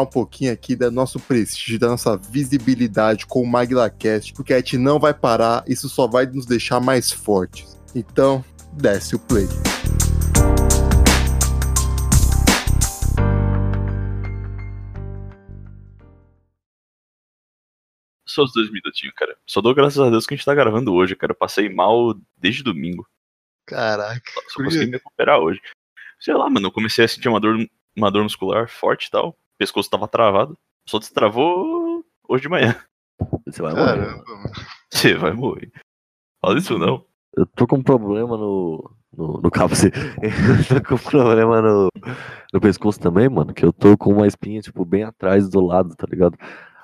um pouquinho aqui do nosso prestígio, da nossa visibilidade com o MaglaCast, porque a gente não vai parar, isso só vai nos deixar mais fortes. Então, desce o play. Só os dois minutinhos, cara. Só dou graças a Deus que a gente tá gravando hoje, cara. Eu passei mal desde domingo. Caraca. Só, só consegui me recuperar hoje. Sei lá, mano. Eu comecei a sentir uma dor, uma dor muscular forte e tal. O pescoço tava travado. Só destravou hoje de manhã. Você vai morrer. Caramba, mano. Você vai morrer. Fala isso não. Eu tô com um problema no. No, no cabo, você. Eu tô com um problema no, no pescoço também, mano. Que eu tô com uma espinha, tipo, bem atrás do lado, tá ligado?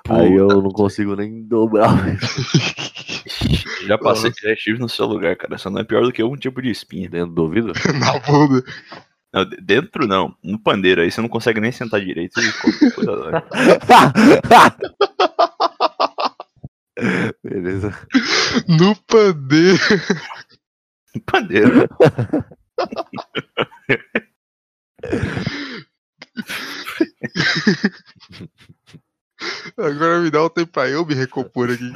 Aí eu não consigo nem dobrar. Já passei, já estive no seu lugar, cara. Só não é pior do que um tipo de espinha. dentro do ouvido. Na bunda. Não, de- dentro não. No pandeiro, aí você não consegue nem sentar direito. e coisa. Beleza. No pandeiro. No pandeiro. Agora me dá um tempo pra eu me recompor aqui.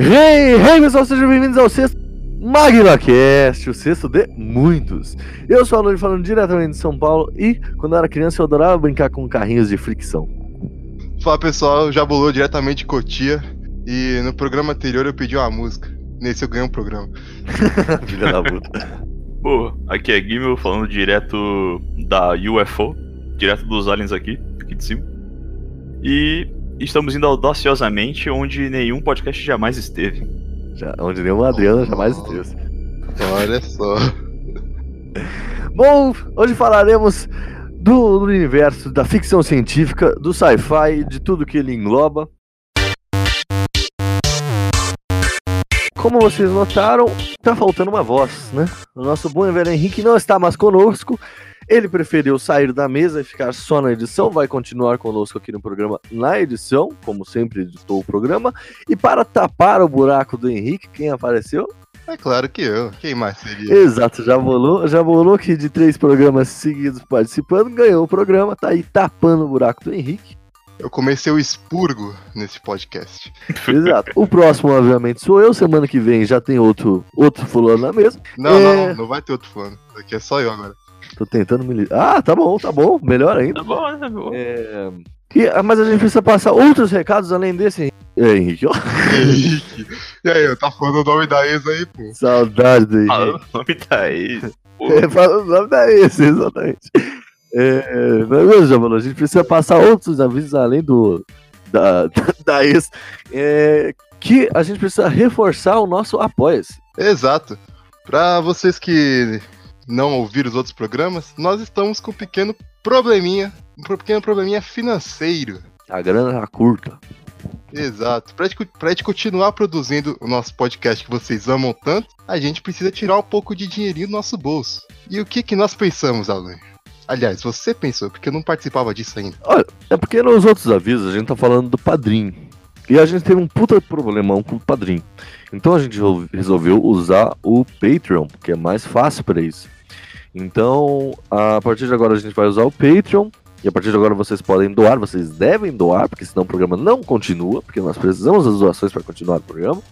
Hey, hey pessoal, sejam bem-vindos ao sexto MagnaCast, o sexto de muitos. Eu sou a Lúcio falando diretamente de São Paulo e quando eu era criança eu adorava brincar com carrinhos de fricção. Fala pessoal, já bolou diretamente de Cotia. E no programa anterior eu pedi uma música. Nesse eu ganhei um programa. Filha da puta. Pô, aqui é Gimel falando direto da UFO, direto dos aliens aqui, aqui de cima. E estamos indo audaciosamente onde nenhum podcast jamais esteve. Já, onde nenhum Adriano jamais esteve. Olha só. Bom, hoje falaremos do universo da ficção científica, do sci-fi, de tudo que ele engloba. Como vocês notaram, tá faltando uma voz, né? O nosso bom e velho Henrique não está mais conosco. Ele preferiu sair da mesa e ficar só na edição. Vai continuar conosco aqui no programa na edição, como sempre editou o programa. E para tapar o buraco do Henrique, quem apareceu? É claro que eu. Quem mais seria? Exato, já bolou, já bolou que de três programas seguidos participando, ganhou o programa, tá aí tapando o buraco do Henrique. Eu comecei o expurgo nesse podcast. Exato. O próximo, obviamente, sou eu. Semana que vem já tem outro, outro fulano na mesa. Não, É. não, não vai ter outro fulano. Aqui é só eu agora. Tô tentando me. Ah, tá bom, tá bom. Melhor ainda. Tá bom, tá bom. É... E, ah, mas a gente precisa passar outros recados além desse, Henrique. É, Henrique, ó. Henrique. E aí, eu tá falando o nome da ex aí, pô. Saudade do Henrique. Fala o nome aí. Pô, É, fala o nome da ex, exatamente. É, mas beleza, já falou, a gente precisa passar outros avisos além do da, da, da ex. É, que a gente precisa reforçar o nosso apoia-se. Exato. Pra vocês que não ouviram os outros programas, nós estamos com um pequeno probleminha. Um pequeno probleminha financeiro. A grana tá curta. Exato. Pra gente, pra gente continuar produzindo o nosso podcast que vocês amam tanto, a gente precisa tirar um pouco de dinheirinho do nosso bolso. E o que que nós pensamos, Alan? Aliás, você pensou, porque eu não participava disso ainda. É porque nos outros avisos a gente tá falando do padrinho. E a gente teve um puta problemão com o padrinho. Então a gente resol- resolveu usar o Patreon, que é mais fácil para isso. Então, a partir de agora a gente vai usar o Patreon. E a partir de agora vocês podem doar, vocês devem doar, porque senão o programa não continua, porque nós precisamos das doações para continuar o programa.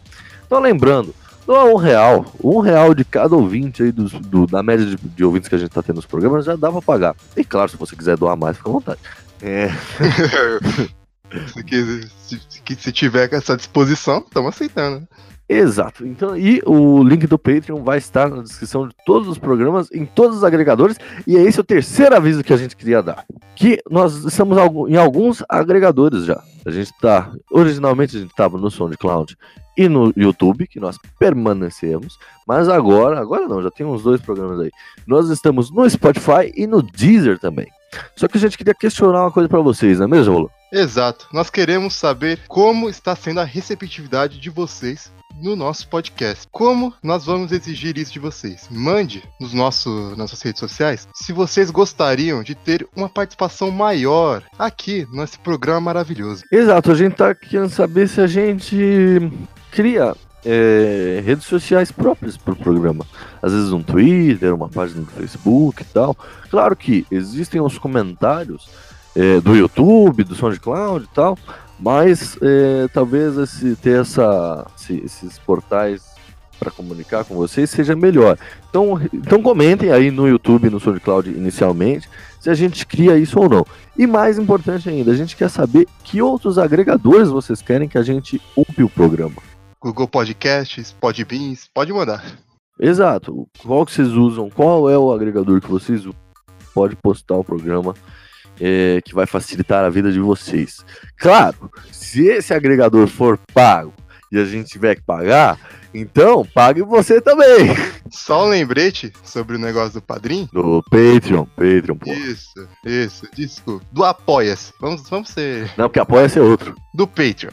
Então lembrando, doa um real, um real de cada ouvinte aí dos, do- da média de, de ouvintes que a gente tá tendo nos programas já dá pra pagar. E claro, se você quiser doar mais, fica à vontade. É, se, se- se- tiver essa disposição, estamos aceitando. Exato. Então, e o link do Patreon vai estar na descrição de todos os programas, em todos os agregadores. E é esse o terceiro aviso que a gente queria dar. Que nós estamos em alguns agregadores já. A gente está. Originalmente a gente estava no SoundCloud e no YouTube, que nós permanecemos. Mas agora, agora não, já tem uns dois programas aí. Nós estamos no Spotify e no Deezer também. Só que a gente queria questionar uma coisa para vocês, não é mesmo, Rolo? Exato. Nós queremos saber como está sendo a receptividade de vocês no nosso podcast. Como nós vamos exigir isso de vocês? Mande nos nossos nossas redes sociais se vocês gostariam de ter uma participação maior aqui nesse programa maravilhoso. Exato, a gente tá querendo saber se a gente cria é, redes sociais próprias para o programa. Às vezes um Twitter, uma página do Facebook e tal. Claro que existem os comentários é, do YouTube, do SoundCloud e tal, mas é, talvez esse, ter essa, esse, esses portais para comunicar com vocês seja melhor. Então, então comentem aí no YouTube, no SoundCloud inicialmente, se a gente cria isso ou não. E mais importante ainda, a gente quer saber que outros agregadores vocês querem que a gente upie o programa. Google Podcasts, Podbeans, pode mandar. Exato. Qual que vocês usam? Qual é o agregador que vocês usam? Pode postar o programa é, que vai facilitar a vida de vocês. Claro, se esse agregador for pago e a gente tiver que pagar, então pague você também. Só um lembrete sobre o negócio do padrinho. Do Patreon, Patreon, pô. Isso, isso, desculpa. Do Apoia-se. Vamos, vamos ser. Não, porque Apoia-se é outro. Do Patreon.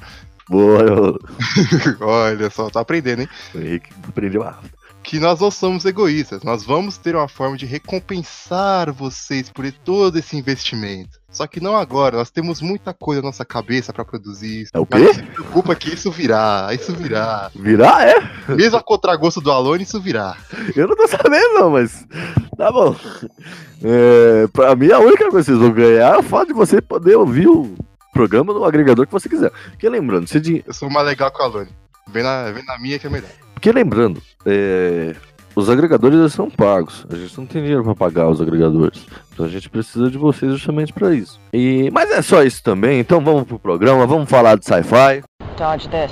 Boa, Olha só, tá aprendendo, hein? O Henrique aprendeu a que nós não somos egoístas, nós vamos ter uma forma de recompensar vocês por todo esse investimento. Só que não agora, nós temos muita coisa na nossa cabeça para produzir isso. É o quê? Mas se preocupa que isso virá, isso virá. Virá, é? Mesmo a contragosto do Alone, isso virá. Eu não tô sabendo não, mas tá bom. É, pra mim, a única coisa que vocês vão ganhar é o fato de você poder ouvir o programa no agregador que você quiser. Porque lembrando, se... Eu sou mais legal que o Alone. Vem na, vem na minha que é melhor. Porque lembrando, é, os agregadores são pagos. A gente não tem dinheiro para pagar os agregadores. Então a gente precisa de vocês justamente para isso. E mas é só isso também. Então vamos pro programa, vamos falar de sci-fi. Dodge this.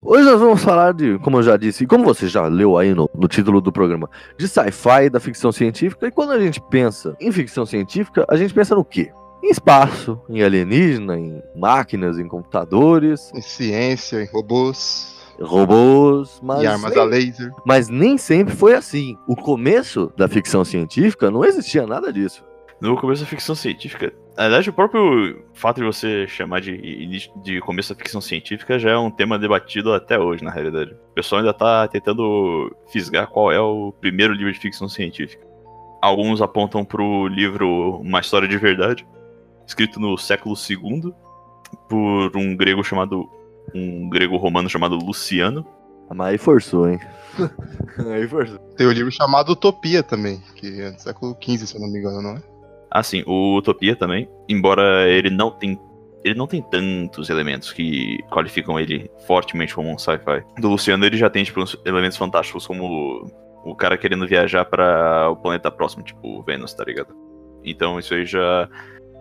Hoje nós vamos falar de, como eu já disse, e como você já leu aí no, no título do programa, de sci-fi, da ficção científica. E quando a gente pensa em ficção científica, a gente pensa no quê? Em espaço, em alienígena, em máquinas, em computadores. Em ciência, em robôs. Robôs, mas. E armas nem, a laser. Mas nem sempre foi assim. O começo da ficção científica não existia nada disso. No começo da ficção científica. Na verdade, o próprio fato de você chamar de, de começo da ficção científica já é um tema debatido até hoje, na realidade. O pessoal ainda tá tentando fisgar qual é o primeiro livro de ficção científica. Alguns apontam pro livro Uma História de Verdade, escrito no século II por um grego chamado um grego romano chamado Luciano. Mas aí forçou, hein? aí forçou. Tem o um livro chamado Utopia também, que é do século XV, se eu não me engano, não é? Ah, sim, o Utopia também, embora ele não tem ele não tem tantos elementos que qualificam ele fortemente como um sci-fi. Do Luciano ele já tem tipo elementos fantásticos como o cara querendo viajar para o planeta próximo, tipo Vênus, tá ligado? Então isso aí já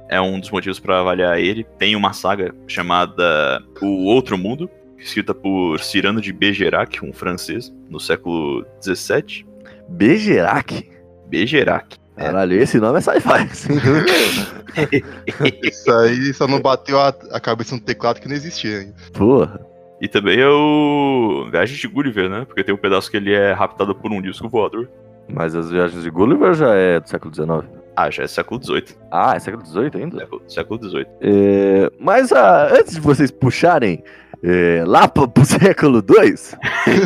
é um dos motivos para avaliar ele. Tem uma saga chamada O Outro Mundo, escrita por Cyrano de Bergerac, um francês, no século XVII. Bergerac? Bergerac. É. Caralho, esse nome é sci-fi. Isso aí só não bateu a, a cabeça no teclado que não existia ainda. Porra. E também é o Viagem de Gulliver, né? Porque tem um pedaço que ele é raptado por um disco voador. Mas as Viagens de Gulliver já é do século XIX. Ah, já é século XVIII. Ah, é século XVIII ainda? Século, século XVIII. É, mas ah, antes de vocês puxarem é, lá pro, pro século II,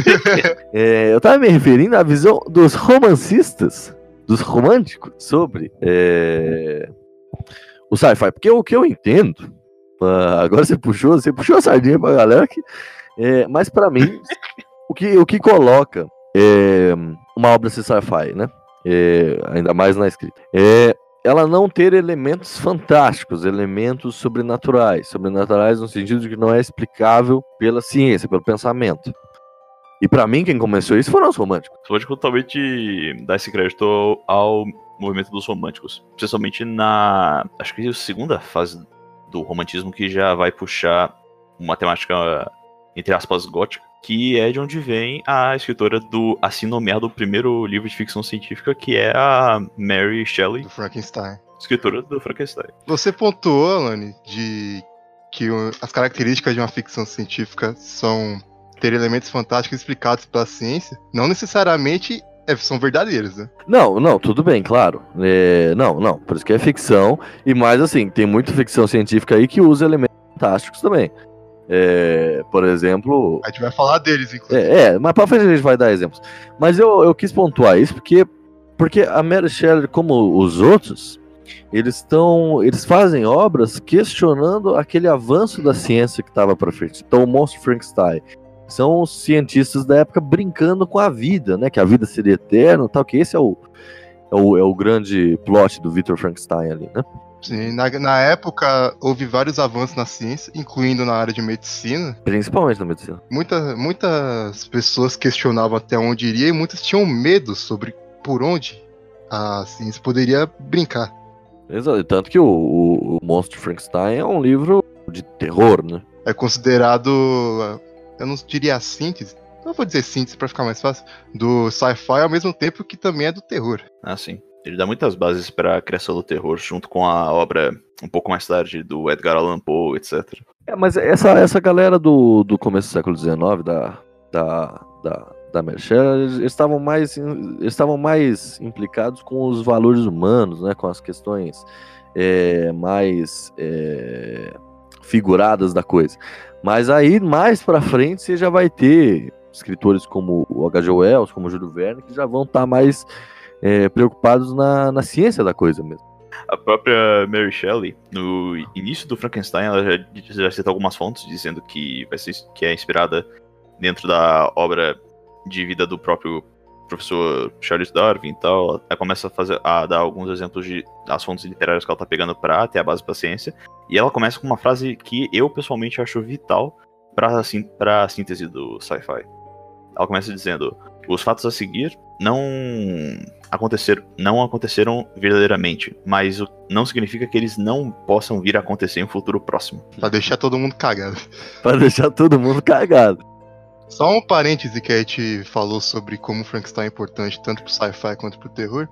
é, eu tava me referindo à visão dos romancistas, dos românticos, sobre é, o sci-fi. Porque o que eu entendo, ah, agora você puxou, você puxou a sardinha pra galera que. É, mas para mim, o que, o que coloca é, uma obra sci-fi, né? É, ainda mais na escrita, é ela não ter elementos fantásticos, elementos sobrenaturais, sobrenaturais no sentido de que não é explicável pela ciência, pelo pensamento. E para mim, quem começou isso foram os românticos. Pode totalmente dar esse crédito ao movimento dos românticos, principalmente na, acho que é a segunda fase do romantismo que já vai puxar uma temática entre aspas, gótica, que é de onde vem a escritora do assim nomeado primeiro livro de ficção científica, que é a Mary Shelley, Do Frankenstein. escritora do Frankenstein. Você pontuou, Alane, de que as características de uma ficção científica são ter elementos fantásticos explicados pela ciência, não necessariamente é- são verdadeiros, né? Não, não, tudo bem, claro. É, não, não, por isso que é ficção. E mais assim, tem muita ficção científica aí que usa elementos fantásticos também. É, por exemplo. A gente vai falar deles, inclusive. É, é, mas pra frente a gente vai dar exemplos. Mas eu, eu quis pontuar isso porque, porque a Mary Shelley, como os outros, eles estão. Eles fazem obras questionando aquele avanço da ciência que estava para frente. Então, o Monstro Frankenstein são os cientistas da época brincando com a vida, né? Que a vida seria eterna tal, que esse é o, é o, é o grande plot do Victor Frankenstein ali, né? Sim, na, na época houve vários avanços na ciência, incluindo na área de medicina. Principalmente na medicina. Muita, muitas pessoas questionavam até onde iria e muitas tinham medo sobre por onde a ciência poderia brincar. Exato. Tanto que o, o, o Monstro Frankenstein é um livro de terror, né? É considerado, eu não diria a síntese, não vou dizer síntese pra ficar mais fácil, do sci-fi ao mesmo tempo que também é do terror. Ah, sim. Ele dá muitas bases para a criação do terror, junto com a obra um pouco mais tarde do Edgar Allan Poe, etc. É, mas essa, essa galera do, do começo do século XIX, da, da, da, da Merchel, eles estavam mais, estavam mais implicados com os valores humanos, né, com as questões é, mais é, figuradas da coisa. Mas aí, mais pra frente, você já vai ter escritores como o H.G. Wells, como o Júlio Verne, que já vão estar mais é, preocupados na, na ciência da coisa mesmo. A própria Mary Shelley, no início do Frankenstein, ela já, já cita algumas fontes dizendo que, vai ser, que é inspirada dentro da obra de vida do próprio professor Charles Darwin e tal. Ela começa a, fazer, a dar alguns exemplos de das fontes literárias que ela tá pegando pra ter a base pra ciência. E ela começa com uma frase que eu pessoalmente acho vital pra, sim, pra síntese do sci-fi. Ela começa dizendo: os fatos a seguir não aconteceram, não aconteceram verdadeiramente, mas o- não significa que eles não possam vir a acontecer em um futuro próximo. Pra deixar todo mundo cagado. Pra deixar todo mundo cagado. Só um parêntese que a gente falou sobre como o Frankenstein é importante tanto pro sci-fi quanto pro terror,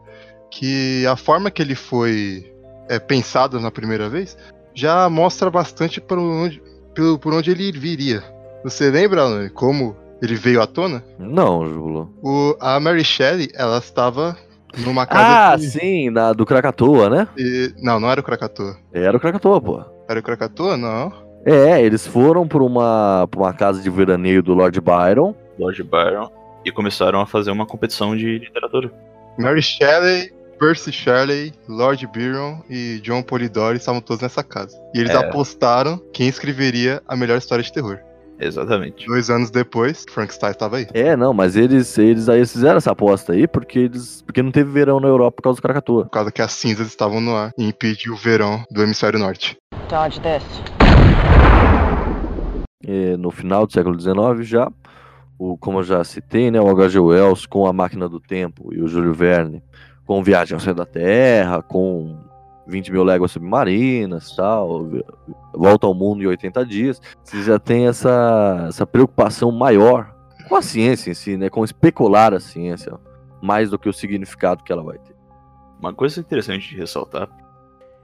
que a forma que ele foi é, pensado na primeira vez já mostra bastante por onde, pelo- por onde ele viria. Você lembra, Alan, como ele veio à tona? Não, Julo. O, a Mary Shelley, ela estava numa Ah, casa de- sim, na, do Krakatoa, né? e- Não, não era o Krakatoa. Era o Krakatoa, pô. Era o Krakatoa? Não. É, eles foram pra uma, pra uma casa de veraneio do Lord Byron. Lord Byron e começaram a fazer uma competição de literatura. Mary Shelley, Percy Shelley, Lord Byron e John Polidori estavam todos nessa casa. E eles É. apostaram quem escreveria a melhor história de terror. Exatamente. Dois anos depois, Frankenstein estava aí. É, não, mas eles, eles aí fizeram essa aposta aí porque eles, porque não teve verão na Europa por causa do Krakatoa. Por causa que as cinzas estavam no ar e impediu o verão do hemisfério norte. Dodge this. É, no final do século XIX já, o, como eu já citei, né, o H.G. Wells com A Máquina do Tempo e o Júlio Verne com Viagem ao Céu da Terra, com 20 mil léguas submarinas tal, Volta ao Mundo em 80 dias, você já tem essa, essa preocupação maior com a ciência em si, né, com especular a ciência, mais do que o significado que ela vai ter. Uma coisa interessante de ressaltar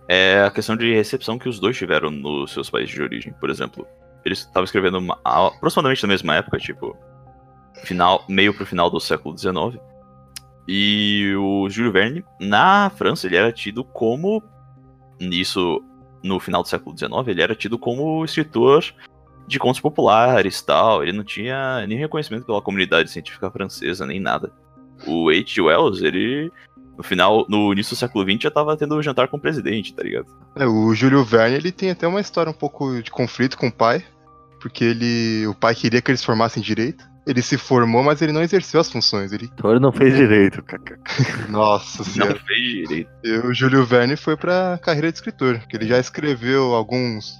é a questão de recepção que os dois tiveram nos seus países de origem. Por exemplo, eles estavam escrevendo uma- aproximadamente na mesma época, tipo, final, meio pro final do século XIX. E o Júlio Verne, na França, ele era tido como. Nisso, no final do século XIX, ele era tido como escritor de contos populares tal. Ele não tinha nem reconhecimento pela comunidade científica francesa, nem nada. O H. Wells, ele no final, no início do século XX, já tava tendo um jantar com o presidente, tá ligado? É, o Júlio Verne ele tem até uma história um pouco de conflito com o pai, porque ele, o pai queria que eles formassem direito. Ele se formou, mas ele não exerceu as funções. Ele, Então ele não fez direito, kkk. nossa Não senhora. fez direito. E o Júlio Verne foi pra carreira de escritor, que ele já escreveu alguns.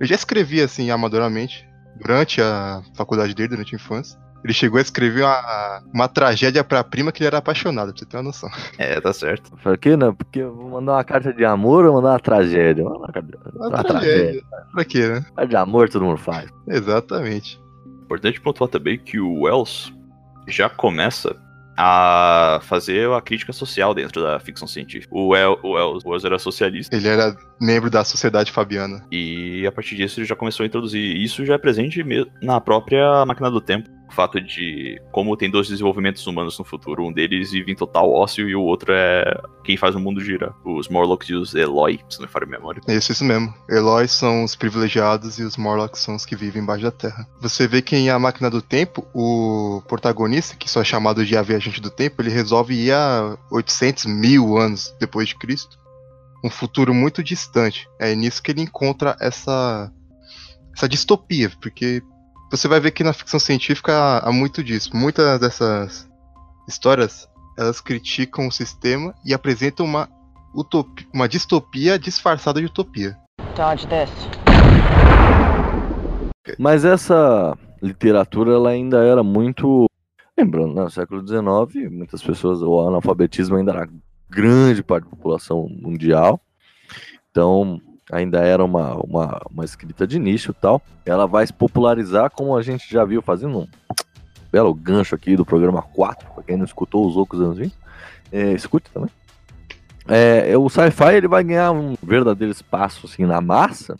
Ele já escrevia assim amadoramente durante a faculdade dele, durante a infância. Ele chegou a escrever uma, uma tragédia pra prima que ele era apaixonado, pra você ter uma noção. É, tá certo. Pra quê, né? Porque eu vou mandar uma carta de amor ou mandar uma tragédia? Uma, uma, Uma tragédia. Pra quê, né? Carta de amor todo mundo faz. Exatamente. Importante pontuar também que o Wells já começa a fazer a crítica social dentro da ficção científica. O, Wells, o Wells, o Wells era socialista. Ele era membro da Sociedade Fabiana. E a partir disso ele já começou a introduzir. Isso já é presente na própria máquina do tempo fato de como tem dois desenvolvimentos humanos no futuro, um deles vive em total ócio e o outro é quem faz o mundo girar. Os Morlocks e os Eloy, se não me falha a memória. Isso, isso mesmo. Eloy são os privilegiados e os Morlocks são os que vivem embaixo da Terra. Você vê que em A Máquina do Tempo, o protagonista, que só é chamado de A Viajante do Tempo, ele resolve ir a 800 mil anos depois de Cristo. Um futuro muito distante. É nisso que ele encontra essa, essa distopia, porque você vai ver que na ficção científica há, muito disso. Muitas dessas histórias elas criticam o sistema e apresentam uma utopia, uma distopia disfarçada de utopia. Dodge this. Mas essa literatura ela ainda era muito. Lembrando, né, no século XIX, muitas pessoas, o analfabetismo ainda era grande parte da população mundial. Então, ainda era uma, uma, uma escrita de nicho e tal. Ela vai se popularizar, como a gente já viu fazendo um belo gancho aqui do programa 4, para quem não escutou os outros anos 20, é, escute também. É, é, o sci-fi ele vai ganhar um verdadeiro espaço assim na massa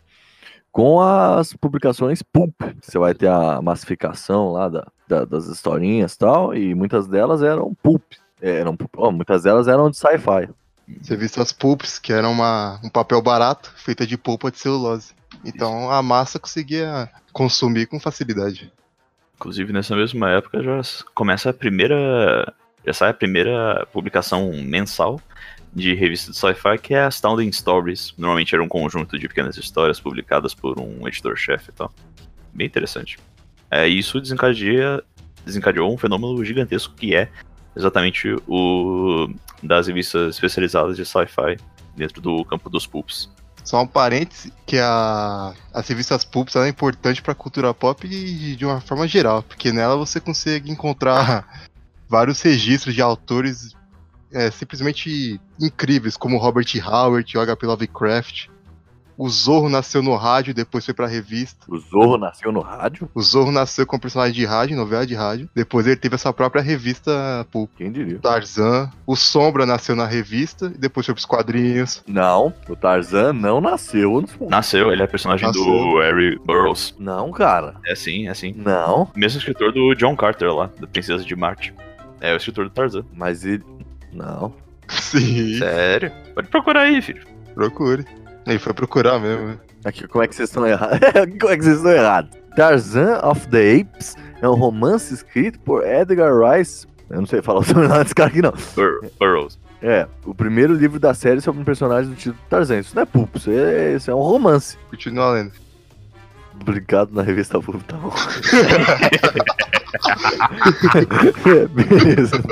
com as publicações pulp. Você vai ter a massificação lá da, da, das historinhas e tal, e muitas delas eram pulp. Eram, oh, muitas delas eram de sci-fi. Você viu as pulps, que era uma, um papel barato, feita de polpa de celulose. Então a massa conseguia consumir com facilidade. Inclusive nessa mesma época já começa a primeira. Já sai a primeira publicação mensal de revista de sci-fi, que é Astounding Stories. Normalmente era um conjunto de pequenas histórias publicadas por um editor-chefe e tal. Bem interessante. É, isso desencadeia, desencadeou um fenômeno gigantesco que é exatamente o das revistas especializadas de sci-fi dentro do campo dos pulps. Só um parêntese, que a, as revistas pulps é importante para a cultura pop de, de uma forma geral, porque nela você consegue encontrar vários registros de autores é, simplesmente incríveis, como Robert Howard, H.P. Lovecraft, o Zorro nasceu no rádio e depois foi pra revista. O Zorro nasceu no rádio? O Zorro nasceu como personagem de rádio, novela de rádio. Depois ele teve a sua própria revista Pulp. Quem diria? Tarzan. O Sombra nasceu na revista e depois foi pros quadrinhos. Não, o Tarzan não nasceu Nasceu, ele é personagem nasceu. do Harry Burroughs. Não, cara. É sim, é sim. Não. Mesmo escritor do John Carter lá, da Princesa de Marte. É o escritor do Tarzan. Mas ele. Não. Sim. Sério? Pode procurar aí, filho. Procure. Ele foi procurar mesmo, né? Aqui, como é que vocês estão errados? como é que vocês estão errados? Tarzan of the Apes é um romance escrito por Edgar Rice. Eu não sei falar o nome desse cara aqui, não. Bur Burroughs. É, o primeiro livro da série sobre um personagem do título Tarzan. Isso não é pulp, isso é, isso é um romance. Continua lendo. Publicado na revista Pulp, tá bom. é, beleza.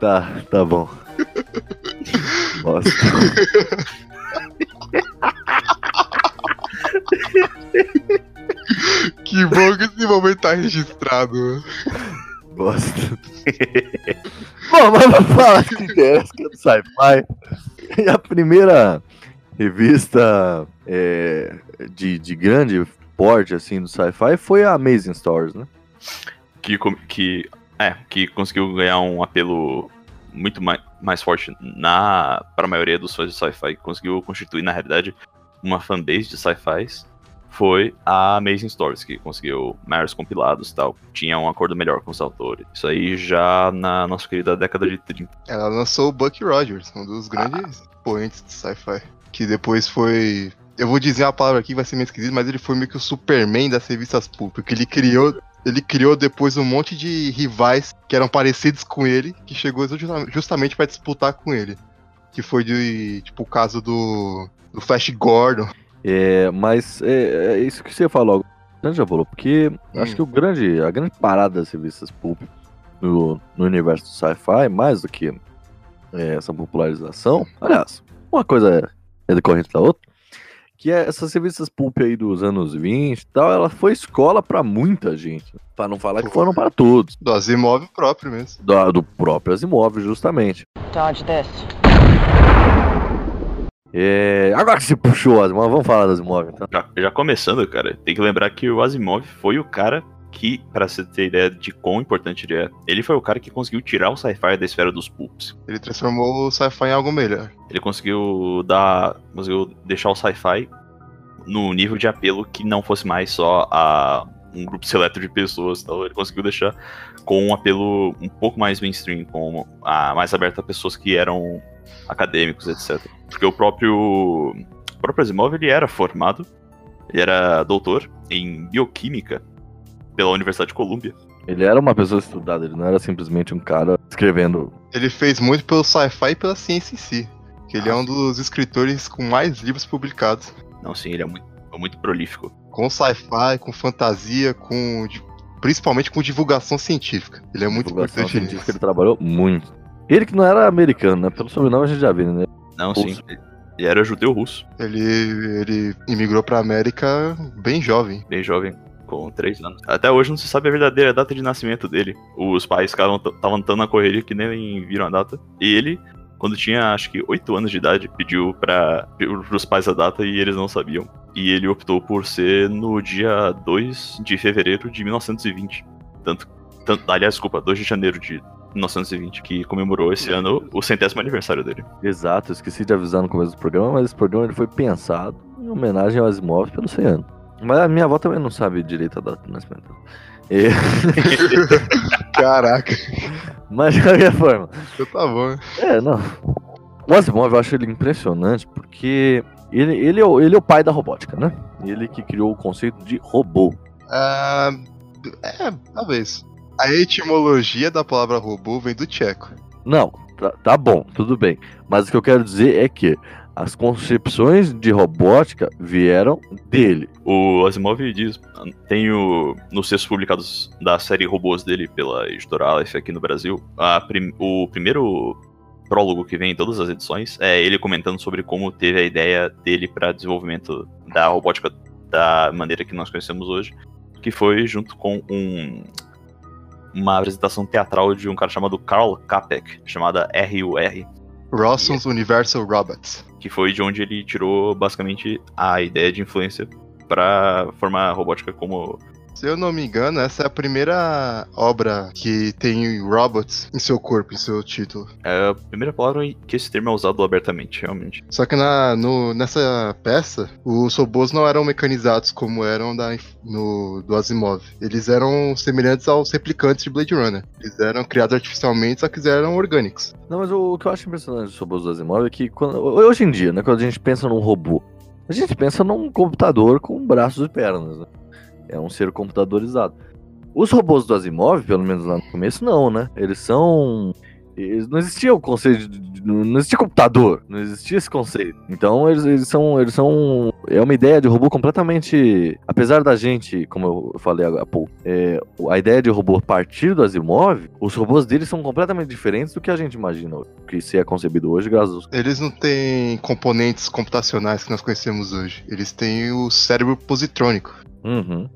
tá, tá bom. Nossa. que bom que esse momento tá registrado. Bosta. bom, mas vamos falar que interessa, que é do sci-fi. E a primeira revista é, de, de grande porte, assim, do sci-fi foi a Amazing Stories, né? Que, que, é, que conseguiu ganhar um apelo muito mais, mais forte na para a maioria dos fãs de sci-fi, conseguiu constituir na realidade uma fanbase de sci-fi foi a Amazing Stories, que conseguiu maiores compilados e tal. Tinha um acordo melhor com os autores. Isso aí já na nossa querida década de 30. Ela lançou o Buck Rogers, um dos grandes ah. poentes de sci-fi. Que depois foi. Eu vou dizer uma palavra aqui que vai ser meio esquisito, mas ele foi meio que o Superman das revistas porque ele criou ele criou depois um monte de rivais que eram parecidos com ele, que chegou justamente para disputar com ele. Que foi de, tipo, o caso do, do Flash Gordon. É, mas é, é isso que você falou, já falou, porque hum. acho que o grande, a grande parada das revistas pulp no, no universo do sci-fi, mais do que é, essa popularização, aliás, uma coisa é decorrente da outra, que é essas revistas pulp aí dos anos 20 e tal, ela foi escola para muita gente. Para não falar que foram para todos. Do Asimov próprio mesmo. Do, do próprio Asimov, justamente. Dodge this. É, agora que se puxou, Asimov, vamos falar das Asimov, então. Já, já começando, cara, tem que lembrar que o Asimov foi o cara que, para você ter ideia de quão importante ele é, ele foi o cara que conseguiu tirar o sci-fi da esfera dos pulps. Ele transformou o sci-fi em algo melhor. Ele conseguiu dar. conseguiu deixar o sci-fi no nível de apelo que não fosse mais só a um grupo seleto de pessoas. Então ele conseguiu deixar com um apelo um pouco mais mainstream, com a, mais aberto a pessoas que eram acadêmicos, etc. Porque o próprio, o próprio Asimov ele era formado, ele era doutor em bioquímica pela Universidade de Colômbia. Ele era uma pessoa estudada, ele não era simplesmente um cara escrevendo. Ele fez muito pelo sci-fi e pela ciência em si. Que ele é um dos escritores com mais livros publicados. Não, sim, ele é muito, é muito prolífico. Com sci-fi, com fantasia, com. Principalmente com divulgação científica. Ele é muito divulgação importante científica, nisso. ele trabalhou muito. Ele que não era americano, né? Pelo sobrenome a gente já viu, né? Não, Russo. sim. Ele era judeu russo, Ele, ele imigrou pra América bem jovem. bem jovem, com 3 anos. Até hoje não se sabe a verdadeira data de nascimento dele. Os pais estavam tão na correria que nem viram a data. E ele, quando tinha acho que 8 anos de idade, pediu para os pais a data e eles não sabiam. E ele optou por ser no dia 2 de fevereiro de 1920. Tanto, tanto aliás, desculpa, 2 de janeiro de 1920, que comemorou esse ano o centésimo aniversário dele. Exato, esqueci de avisar no começo do programa, mas esse programa ele foi pensado em homenagem ao Asimov pelo 100 anos. Mas a minha avó também não sabe direito a data do nascimento. E- Caraca, mas de qualquer forma, então tá bom. é, não. O Asimov eu acho ele impressionante porque ele, ele, é o, ele é o pai da robótica, né? Ele que criou o conceito de robô. Ah, é, talvez. A etimologia da palavra robô vem do tcheco. Não, tá, tá bom, tudo bem. Mas o que eu quero dizer é que as concepções de robótica vieram dele. O Asimov diz, tem o, nos textos publicados da série Robôs dele pela editora Aleph aqui no Brasil, a prim- o primeiro prólogo que vem em todas as edições é ele comentando sobre como teve a ideia dele para desenvolvimento da robótica da maneira que nós conhecemos hoje, que foi junto com um, uma apresentação teatral de um cara chamado Karl Capek, chamada RUR, Rossum's Universal Robots. Que foi de onde ele tirou basicamente a ideia de influência para formar a robótica como Se eu não me engano, essa é a primeira obra que tem robots em seu corpo, em seu título. é a primeira palavra em que esse termo é usado abertamente, realmente. Só que na, no- nessa peça, os robôs não eram mecanizados como eram da, no, do Asimov. Eles eram semelhantes aos replicantes de Blade Runner. Eles eram criados artificialmente, só que eles eram orgânicos. Não, mas o, o que eu acho impressionante sobre os Asimov é que quando- hoje em dia, né, quando a gente pensa num robô, a gente pensa num computador com braços e pernas. né? É um ser computadorizado. Os robôs do Asimov, pelo menos lá no começo, não, né? Eles são. Não existia o conceito de, de- não existia computador, não existia esse conceito. Então eles, eles são eles são é uma ideia de robô completamente, apesar da gente, como eu falei há pouco, é, a ideia de robô partir do Asimov, os robôs deles são completamente diferentes do que a gente imagina que se é concebido hoje, graças aos Eles não têm componentes computacionais que nós conhecemos hoje. Eles têm o cérebro positrônico. Uhum.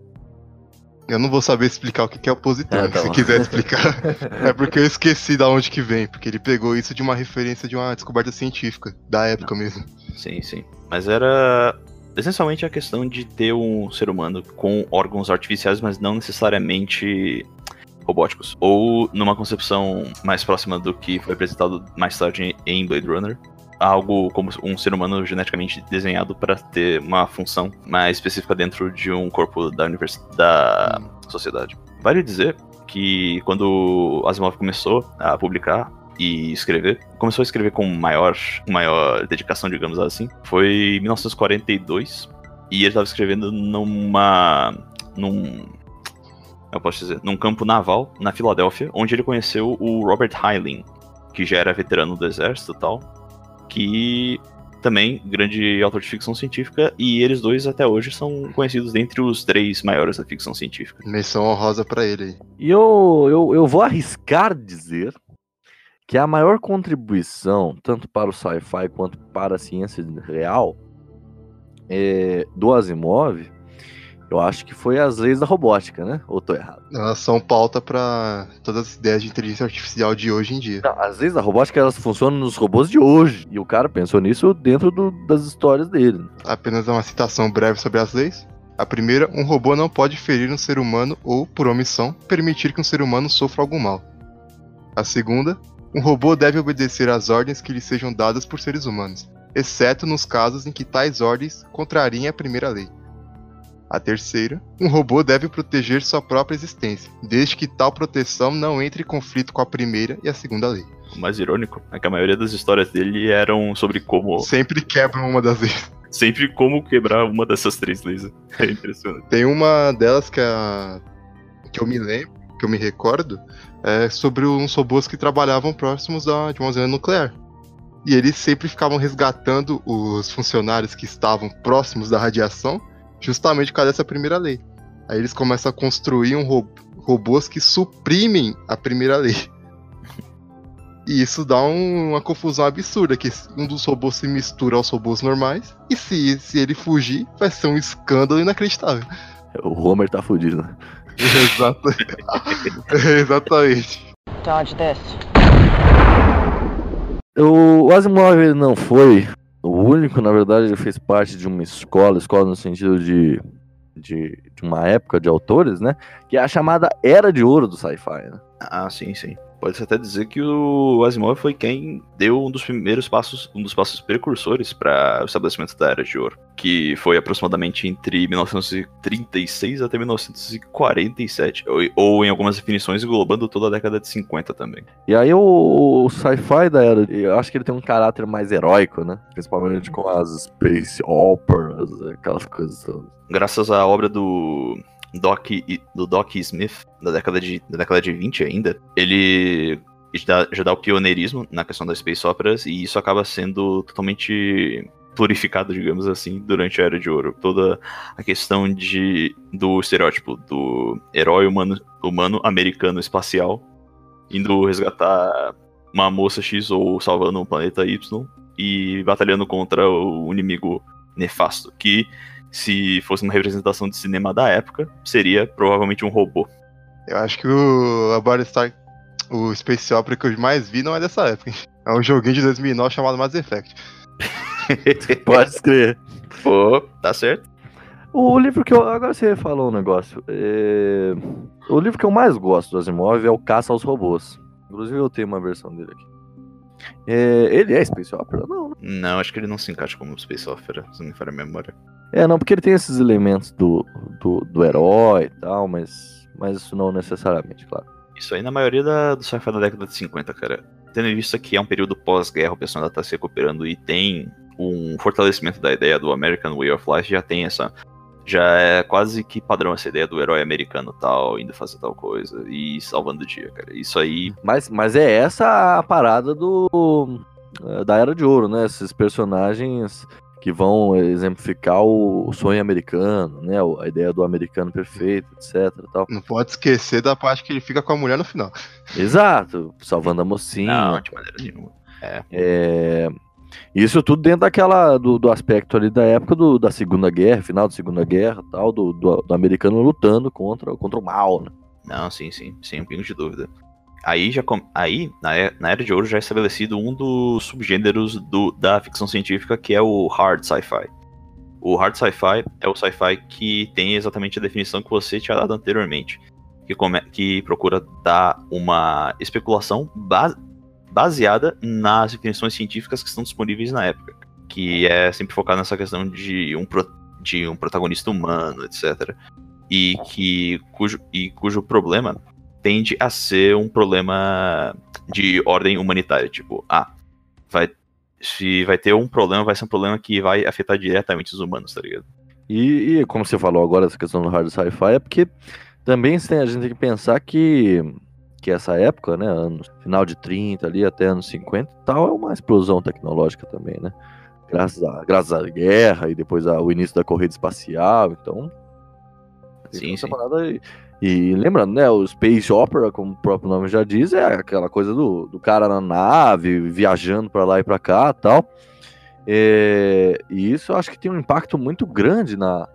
Eu não vou saber explicar o que é o positrônico, É, tá se quiser explicar. é porque eu esqueci da onde que vem, porque ele pegou isso de uma referência de uma descoberta científica, da época mesmo. Sim, sim. Mas era essencialmente a questão de ter um ser humano com órgãos artificiais, mas não necessariamente robóticos. Ou numa concepção mais próxima do que foi apresentado mais tarde em Blade Runner. Algo como um ser humano geneticamente desenhado para ter uma função mais específica dentro de um corpo da, da sociedade. Vale dizer que quando Asimov começou a publicar e escrever, começou a escrever com maior, maior dedicação, digamos assim, foi em 1942 e ele estava escrevendo numa num eu posso dizer, num campo naval na Filadélfia, onde ele conheceu o Robert Heinlein, que já era veterano do exército e tal, que também grande autor de ficção científica e eles dois até hoje são conhecidos dentre os três maiores da ficção científica. Menção honrosa pra ele. E eu, eu, eu vou arriscar dizer que a maior contribuição, tanto para o sci-fi quanto para a ciência real, é, do Asimov, Eu acho que foi as leis da robótica, né? Ou tô errado? Elas são pauta para todas as ideias de inteligência artificial de hoje em dia. Não, as leis da robótica elas funcionam nos robôs de hoje. E o cara pensou nisso dentro do, das histórias dele. Apenas uma citação breve sobre as leis. A primeira, um robô não pode ferir um ser humano ou, por omissão, permitir que um ser humano sofra algum mal. A segunda, um robô deve obedecer às ordens que lhe sejam dadas por seres humanos, exceto nos casos em que tais ordens contrariem a primeira lei. A terceira, um robô deve proteger sua própria existência, desde que tal proteção não entre em conflito com a primeira e a segunda lei. O mais irônico é que a maioria das histórias dele eram sobre como. Sempre quebram uma das leis. Sempre como quebrar uma dessas três leis. É impressionante. Tem uma delas que, é a... que eu me lembro, que eu me recordo, é sobre uns robôs que trabalhavam próximos da... de uma usina nuclear. E eles sempre ficavam resgatando os funcionários que estavam próximos da radiação justamente por causa dessa primeira lei. Aí eles começam a construir um ro robôs que suprimem a primeira lei. E isso dá um, uma confusão absurda, que um dos robôs se mistura aos robôs normais, e se, se ele fugir, vai ser um escândalo inacreditável. O Homer tá fudido, né? Exato. Exatamente. Dodge this. O Asimov não foi o único, na verdade, ele fez parte de uma escola, escola no sentido de, de, de uma época de autores, né? Que é a chamada Era de Ouro do Sci-Fi, né? Ah, sim, sim. Pode-se até dizer que o Asimov foi quem deu um dos primeiros passos, um dos passos precursores para o estabelecimento da Era de Ouro, que foi aproximadamente entre 1936 até 1947, ou, ou em algumas definições englobando toda a década de 50 também. E aí o, o sci-fi da Era, eu acho que ele tem um caráter mais heróico, né? Principalmente com as space operas, aquelas coisas todas. Graças à obra do Doc, do Doc Smith, da década, de, da década de 20 ainda, ele já, já dá o pioneirismo na questão das space operas e isso acaba sendo totalmente glorificado, digamos assim, durante a Era de Ouro. Toda a questão de, do estereótipo do herói humano, humano americano espacial indo resgatar uma moça X ou salvando um planeta Y e batalhando contra o inimigo nefasto, que se fosse uma representação de cinema da época, seria provavelmente um robô. Eu acho que o a Battlestar, o Space Opera que eu mais vi não é dessa época. É um joguinho de 2009 chamado Mass Effect. Pode escrever. Pô, tá certo. O livro que eu. Agora você falou um negócio. É... O livro que eu mais gosto do Asimov é o Caça aos Robôs. Inclusive eu tenho uma versão dele aqui. É... Ele é Space Opera? Não, né? Não, acho que ele não se encaixa como Space Opera, se não me falha a memória. É, não, porque ele tem esses elementos do, do, do herói e tal, mas, mas isso não necessariamente, claro. Isso aí na maioria da, do sci-fi da década de 50, cara. Tendo em vista que é um período pós-guerra, o pessoal ainda tá se recuperando e tem um fortalecimento da ideia do American Way of Life, já tem essa. Já é quase que padrão essa ideia do herói americano tal, indo fazer tal coisa e salvando o dia, cara. Isso aí. Mas, mas é essa a parada do. Eh, da Era de Ouro, né? Esses personagens que vão exemplificar o, sonho americano, né? A ideia do americano perfeito, etc. Tal. Não pode esquecer da parte que ele fica com a mulher no final. Exato, salvando a mocinha. Não, de maneira nenhuma. É. é. Isso tudo dentro daquela do, do aspecto ali da época do, da Segunda Guerra, final da Segunda Guerra, tal, do, do, do americano lutando contra, contra o mal, né? Não, sim, sim, sem um pingo de dúvida. Aí, já aí na, era, na Era de Ouro, já é estabelecido um dos subgêneros do, da ficção científica, que é o hard sci-fi. O hard sci-fi é o sci-fi que tem exatamente a definição que você tinha dado anteriormente, que, come, que procura dar uma especulação baseada nas definições científicas que estão disponíveis na época, que é sempre focado nessa questão de um, pro, de um protagonista humano, etc. E que cujo, e cujo problema tende a ser um problema de ordem humanitária. Tipo, ah, vai, se vai ter um problema, vai ser um problema que vai afetar diretamente os humanos, tá ligado? E, e como você falou agora, essa questão do hard sci-fi, é porque também a gente tem que pensar que, que essa época, né, anos, final de 30 ali até anos 50 e tal, é uma explosão tecnológica também, né? Graças, a, graças à guerra e depois ao início da corrida espacial, então... Sim, sim. Parada, e lembrando, né, o Space Opera, como o próprio nome já diz, é aquela coisa do, do cara na nave, viajando para lá e para cá tal. É, e isso eu acho que tem um impacto muito grande na,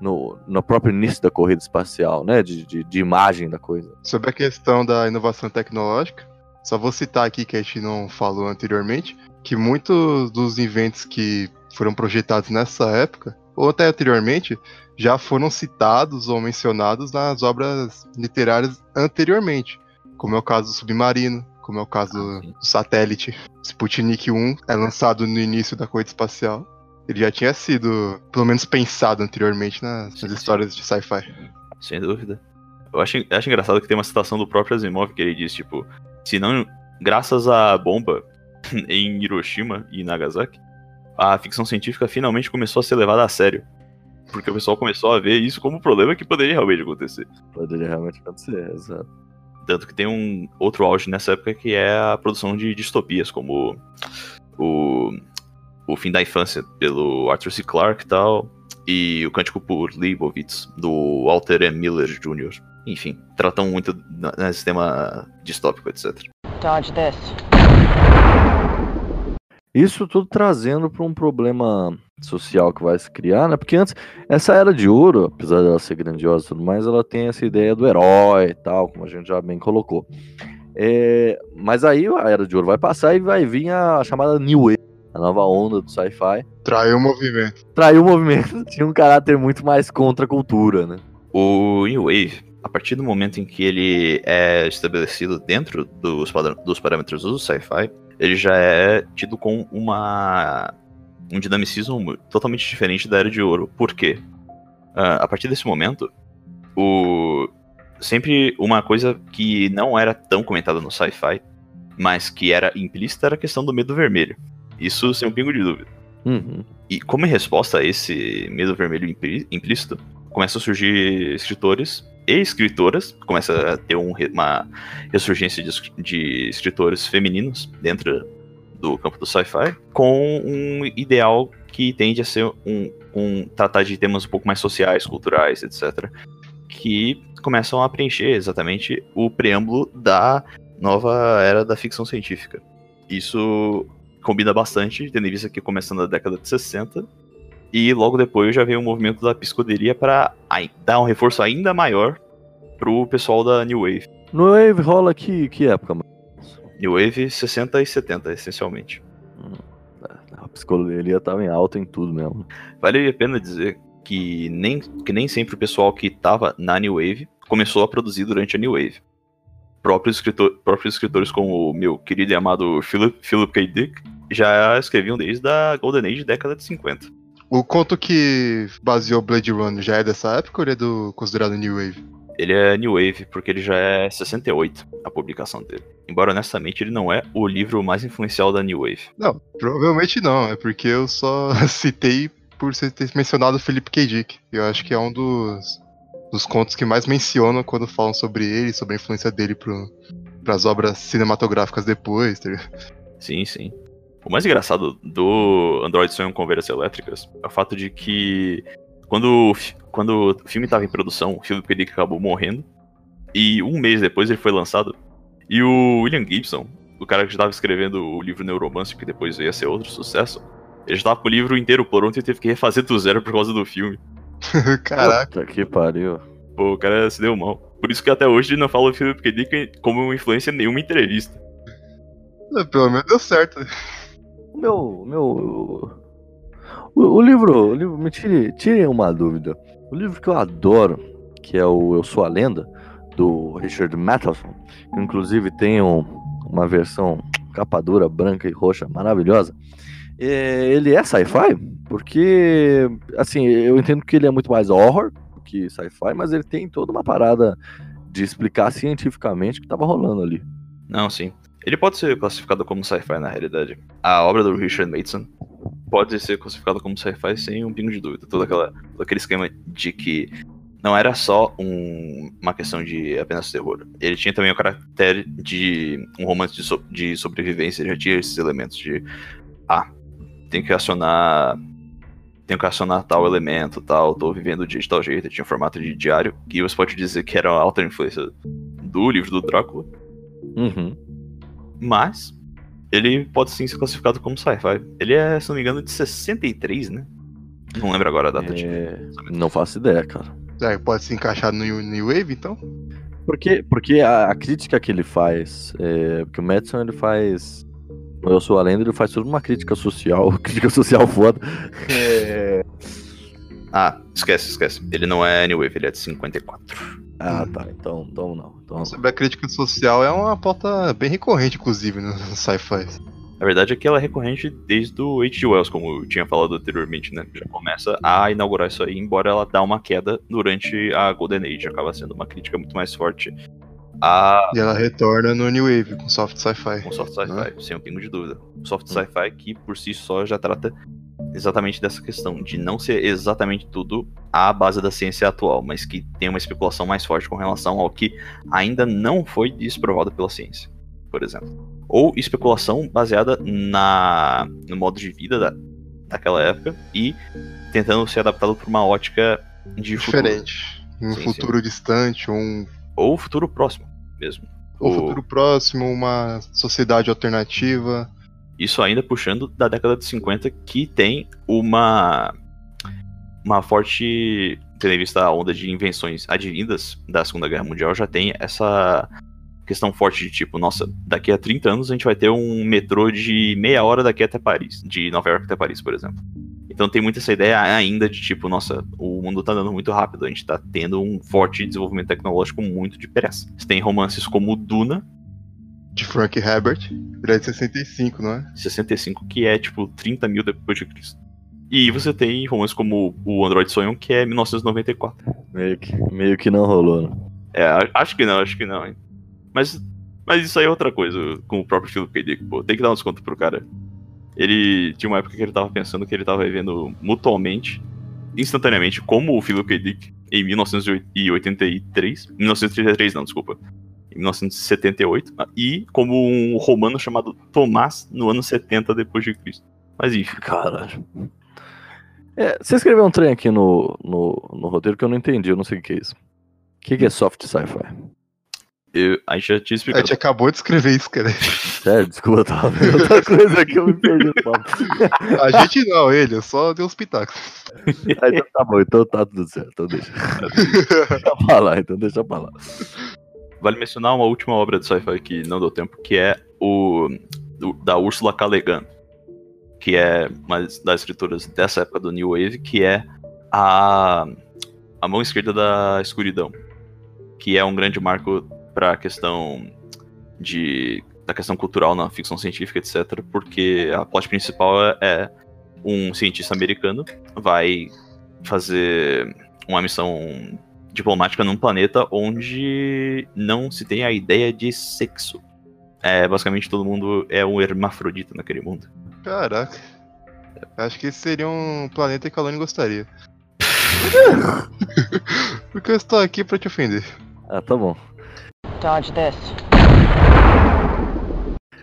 no, no próprio início da corrida espacial, né? De, de, de imagem da coisa. Sobre a questão da inovação tecnológica, só vou citar aqui que a gente não falou anteriormente, que muitos dos inventos que foram projetados nessa época, ou até anteriormente, já foram citados ou mencionados nas obras literárias anteriormente, como é o caso do submarino, como é o caso do satélite. Sputnik 1 é lançado no início da corrida espacial. Ele já tinha sido, pelo menos, pensado anteriormente nas, nas histórias de sci-fi. Sem dúvida. Eu acho, acho engraçado que tem uma citação do próprio Asimov que ele diz, tipo, se não, graças à bomba em Hiroshima e Nagasaki, a ficção científica finalmente começou a ser levada a sério. Porque o pessoal começou a ver isso como um problema que poderia realmente acontecer. Poderia realmente acontecer, exato. Tanto que tem um outro auge nessa época que é a produção de distopias, como o, o Fim da Infância, pelo Arthur C. Clarke e tal, e o Cântico por Leibovitz, do Walter M. Miller Jr. Enfim, tratam muito na- nesse tema distópico, etc. Dodge this. Isso tudo trazendo para um problema social que vai se criar, né? Porque antes, essa era de ouro, apesar dela ser grandiosa e tudo mais, ela tem essa ideia do herói e tal, como a gente já bem colocou. É, mas aí a era de ouro vai passar e vai vir a chamada New Wave, a nova onda do sci-fi. Traiu o movimento. Traiu o movimento, tinha um caráter muito mais contra a cultura, né? O New Wave, a partir do momento em que ele é estabelecido dentro dos, dos parâmetros do sci-fi, ele já é tido com uma um dinamicismo totalmente diferente da Era de Ouro. Por quê? Ah, a partir desse momento, o sempre uma coisa que não era tão comentada no sci-fi, mas que era implícita era a questão do medo vermelho. Isso sem um pingo de dúvida. Uhum. E como resposta a esse medo vermelho implí- implícito, começam a surgir escritores e escritoras, começa a ter um uma ressurgência de, de escritores femininos dentro do campo do sci-fi, com um ideal que tende a ser um, um tratar de temas um pouco mais sociais, culturais, etc. Que começam a preencher exatamente o preâmbulo da nova era da ficção científica. Isso combina bastante, tendo em vista que começando na década de 60, e logo depois já veio o movimento da psicodelia para dar um reforço ainda maior pro pessoal da New Wave. No Wave rola que, que época, mano? New Wave 60 e 70, essencialmente. A psicologia tava em alta em tudo mesmo. Vale a pena dizer que nem, que nem sempre o pessoal que estava na New Wave começou a produzir durante a New Wave. Próprios, escritor, próprios escritores como o meu querido e amado Philip, Philip K. Dick já escreviam desde a Golden Age década de 50. O conto que baseou Blade Runner já é dessa época ou ele é do considerado New Wave? Ele é New Wave porque ele já é 68 a publicação dele. Embora honestamente ele não é o livro mais influencial da New Wave. Não, provavelmente não. É porque eu só citei por você ter mencionado o Philip K. Dick. Eu acho que é um dos, dos contos que mais mencionam quando falam sobre ele, sobre a influência dele para as obras cinematográficas depois. Tá? Sim, sim. O mais engraçado do Android Sonham com Ovelhas Elétricas é o fato de que quando, quando o filme estava em produção, o K. Dick acabou morrendo. E um mês depois ele foi lançado. E o William Gibson, o cara que estava escrevendo o livro Neuromancer, que depois ia ser outro sucesso, ele já estava com o livro inteiro pronto e teve que refazer do zero por causa do filme. Caraca. Puta que pariu. Pô, o cara se deu mal. Por isso que até hoje ele não fala o Philip K. Dick como uma influência em nenhuma entrevista. Pelo menos deu certo. O meu. o meu o, o livro. O livro. Me tire, tire uma dúvida. O livro que eu adoro, que é o Eu Sou a Lenda, do Richard Matheson, que inclusive tem um- uma versão capa dura, branca e roxa maravilhosa. É, ele é sci-fi? Porque, assim, eu entendo que ele é muito mais horror do que sci-fi, mas ele tem toda uma parada de explicar cientificamente o que estava rolando ali. Não, sim. Ele pode ser classificado como sci-fi na realidade. A obra do Richard Mason pode ser classificada como sci-fi sem um pingo de dúvida. Todo, aquela, todo aquele esquema de que não era só um- uma questão de apenas terror. Ele tinha também o caráter de um romance de, so- de sobrevivência. Ele já tinha esses elementos de. Ah, tem que acionar. Tenho que acionar tal elemento, tal, tô vivendo de tal jeito, tinha um formato de diário, que você pode dizer que era uma alta influência do livro do Drácula. Uhum. Mas ele pode sim ser classificado como sci-fi. Ele é, se não me engano, de 63, né? Não lembro agora a data de. É, não faço ideia, cara. É, pode se encaixar no New Wave, então? Porque, porque a, a crítica que ele faz, é, porque o Madison ele faz. Eu sou a lenda, ele faz toda uma crítica social, crítica social foda. É, Ah, esquece, esquece. Ele não é New Wave, ele é de 54. Ah, tá. Então, então não. Então, Sobre a crítica social é uma pauta bem recorrente, inclusive, no sci-fi. A verdade é que ela é recorrente desde o H.G. Wells, como eu tinha falado anteriormente, né? Já começa a inaugurar isso aí, embora ela dá uma queda durante a Golden Age. Acaba sendo uma crítica muito mais forte a E ela retorna no New Wave, com soft sci-fi. com soft sci-fi, Né? sem um pingo de dúvida. Soft sci-fi que por si só já trata exatamente dessa questão, de não ser exatamente tudo a base da ciência atual, mas que tem uma especulação mais forte com relação ao que ainda não foi desprovado pela ciência, por exemplo. Ou especulação baseada na, no modo de vida da, daquela época e tentando ser adaptado para uma ótica de futuro. Diferente. Um Sim, futuro distante, um, Ou futuro próximo mesmo. um O- futuro próximo, uma sociedade alternativa. Isso ainda puxando da década de 50, que tem uma uma forte, tendo em vista a onda de invenções advindas da Segunda Guerra Mundial, já tem essa questão forte de tipo, nossa, daqui a 30 anos a gente vai ter um metrô de meia hora daqui até Paris, de Nova York até Paris, por exemplo. Então tem muito essa ideia ainda de tipo, nossa, o mundo tá andando muito rápido, a gente tá tendo um forte desenvolvimento tecnológico muito depressa. Você tem romances como Duna, De Frank Herbert. Ele é de 65, não é? 65, que é tipo 30 mil depois de Cristo. E você tem romances como o Android Sonham, que é 1994. meio, que, meio que não rolou, né? É, acho que não, acho que não, hein. Mas, mas isso aí é outra coisa, com o próprio Philip K. Dick, pô. Tem que dar um desconto pro cara. Ele tinha uma época que ele tava pensando que ele tava vivendo mutualmente, instantaneamente, como o Philip K. Dick em 1983. 1933, não, desculpa. Em 1978. E como um romano chamado Tomás no ano 70 depois de Cristo. Mas enfim. Caralho. É, você escreveu um trem aqui no, no, no roteiro que eu não entendi, eu não sei o que é isso. O que, que é soft sci-fi? Eu, a gente já tinha A explicado. gente acabou de escrever isso, cara. Sério, desculpa, eu tava vendo outra coisa aqui, eu me perdi no papo. A gente não, ele, eu só dei uns pitacos. Ah, então tá bom, então tá tudo certo, então deixa. Deixa pra lá, então deixa pra lá. Vale mencionar uma última obra de sci-fi que não deu tempo, que é o do- da Ursula K. Le Guin, que é uma das escritoras dessa época do New Wave, que é a, a mão esquerda da escuridão, que é um grande marco para a questão de da questão cultural na ficção científica, etc, porque a plot principal é, é um cientista americano vai fazer uma missão diplomática num planeta onde não se tem a ideia de sexo. É, basicamente todo mundo é um hermafrodita naquele mundo. Caraca. Acho que esse seria um planeta que a Lone gostaria. Porque eu estou aqui pra te ofender. Ah, tá bom. Dodge this.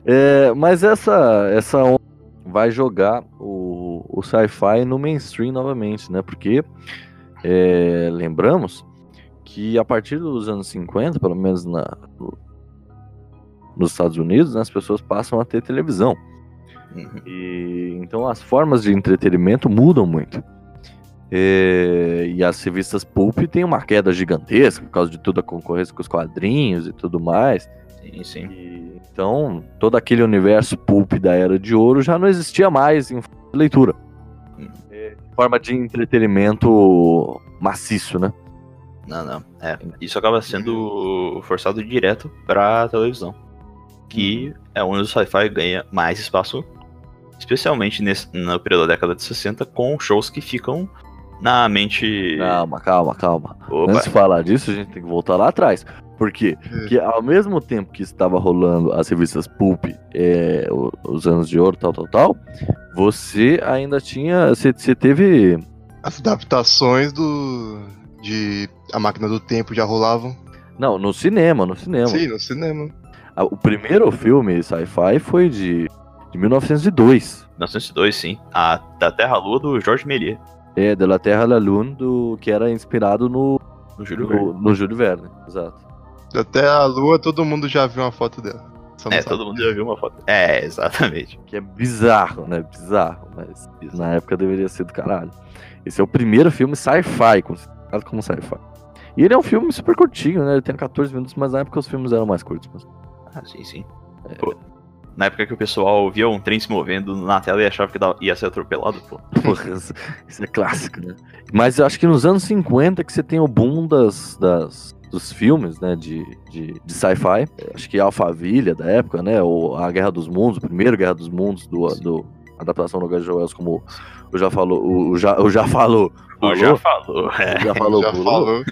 É, mas essa, essa onda vai jogar o, o sci-fi no mainstream novamente, né? Porque é, lembramos que a partir dos anos 50, pelo menos na, no- nos Estados Unidos, né, as pessoas passam a ter televisão. Uhum. E, então as formas de entretenimento mudam muito. É, e as revistas pulp têm uma queda gigantesca por causa de toda a concorrência com os quadrinhos e tudo mais. Sim, sim. E, então, todo aquele universo pulp da Era de Ouro já não existia mais em leitura. Hum. É, forma de entretenimento maciço, né? Não, não. É, isso acaba sendo forçado direto pra televisão. Que é onde o sci-fi ganha mais espaço. Especialmente nesse, no período da década de 60, com shows que ficam na mente. Calma, calma, calma. Opa, Antes de falar disso, a gente tem que voltar lá atrás. Por quê? Porque ao mesmo tempo que estava rolando as revistas Pulp, é, os anos de ouro, tal, tal, tal, você ainda tinha. Você, você teve. As adaptações do. de A Máquina do Tempo já rolavam. Não, no cinema, no cinema. Sim, no cinema. Ah, O primeiro filme sci-fi foi de, de 1902. 1902, sim. A da Terra-Lua do Jorge Méliès, É, de La Terra la Lune, do, que era inspirado no, no Júlio Verne. no, no Júlio Verne. Exato. Até a lua, todo mundo já viu uma foto dela. Só É, todo mundo já viu uma foto. É, exatamente. Que é bizarro, né? Bizarro, mas na época deveria ser do caralho. Esse é o primeiro filme sci-fi, considerado como sci-fi. E ele é um filme super curtinho, né? Ele tem 14 minutos, mas na época os filmes eram mais curtos. Mas... Ah, sim, sim. Pô, na época que o pessoal via um trem se movendo na tela e achava que ia ser atropelado, pô. Porra, isso, é clássico, né? Mas eu acho que nos anos 50 que você tem o boom das, das, dos filmes, né? De, de, de sci-fi. Acho que Alphaville da época, né? Ou A Guerra dos Mundos, o primeiro Guerra dos Mundos do, do adaptação do Gareth Wells, como o já falou, o, já, o já falou. O já falou. É. O já falou, Já falou.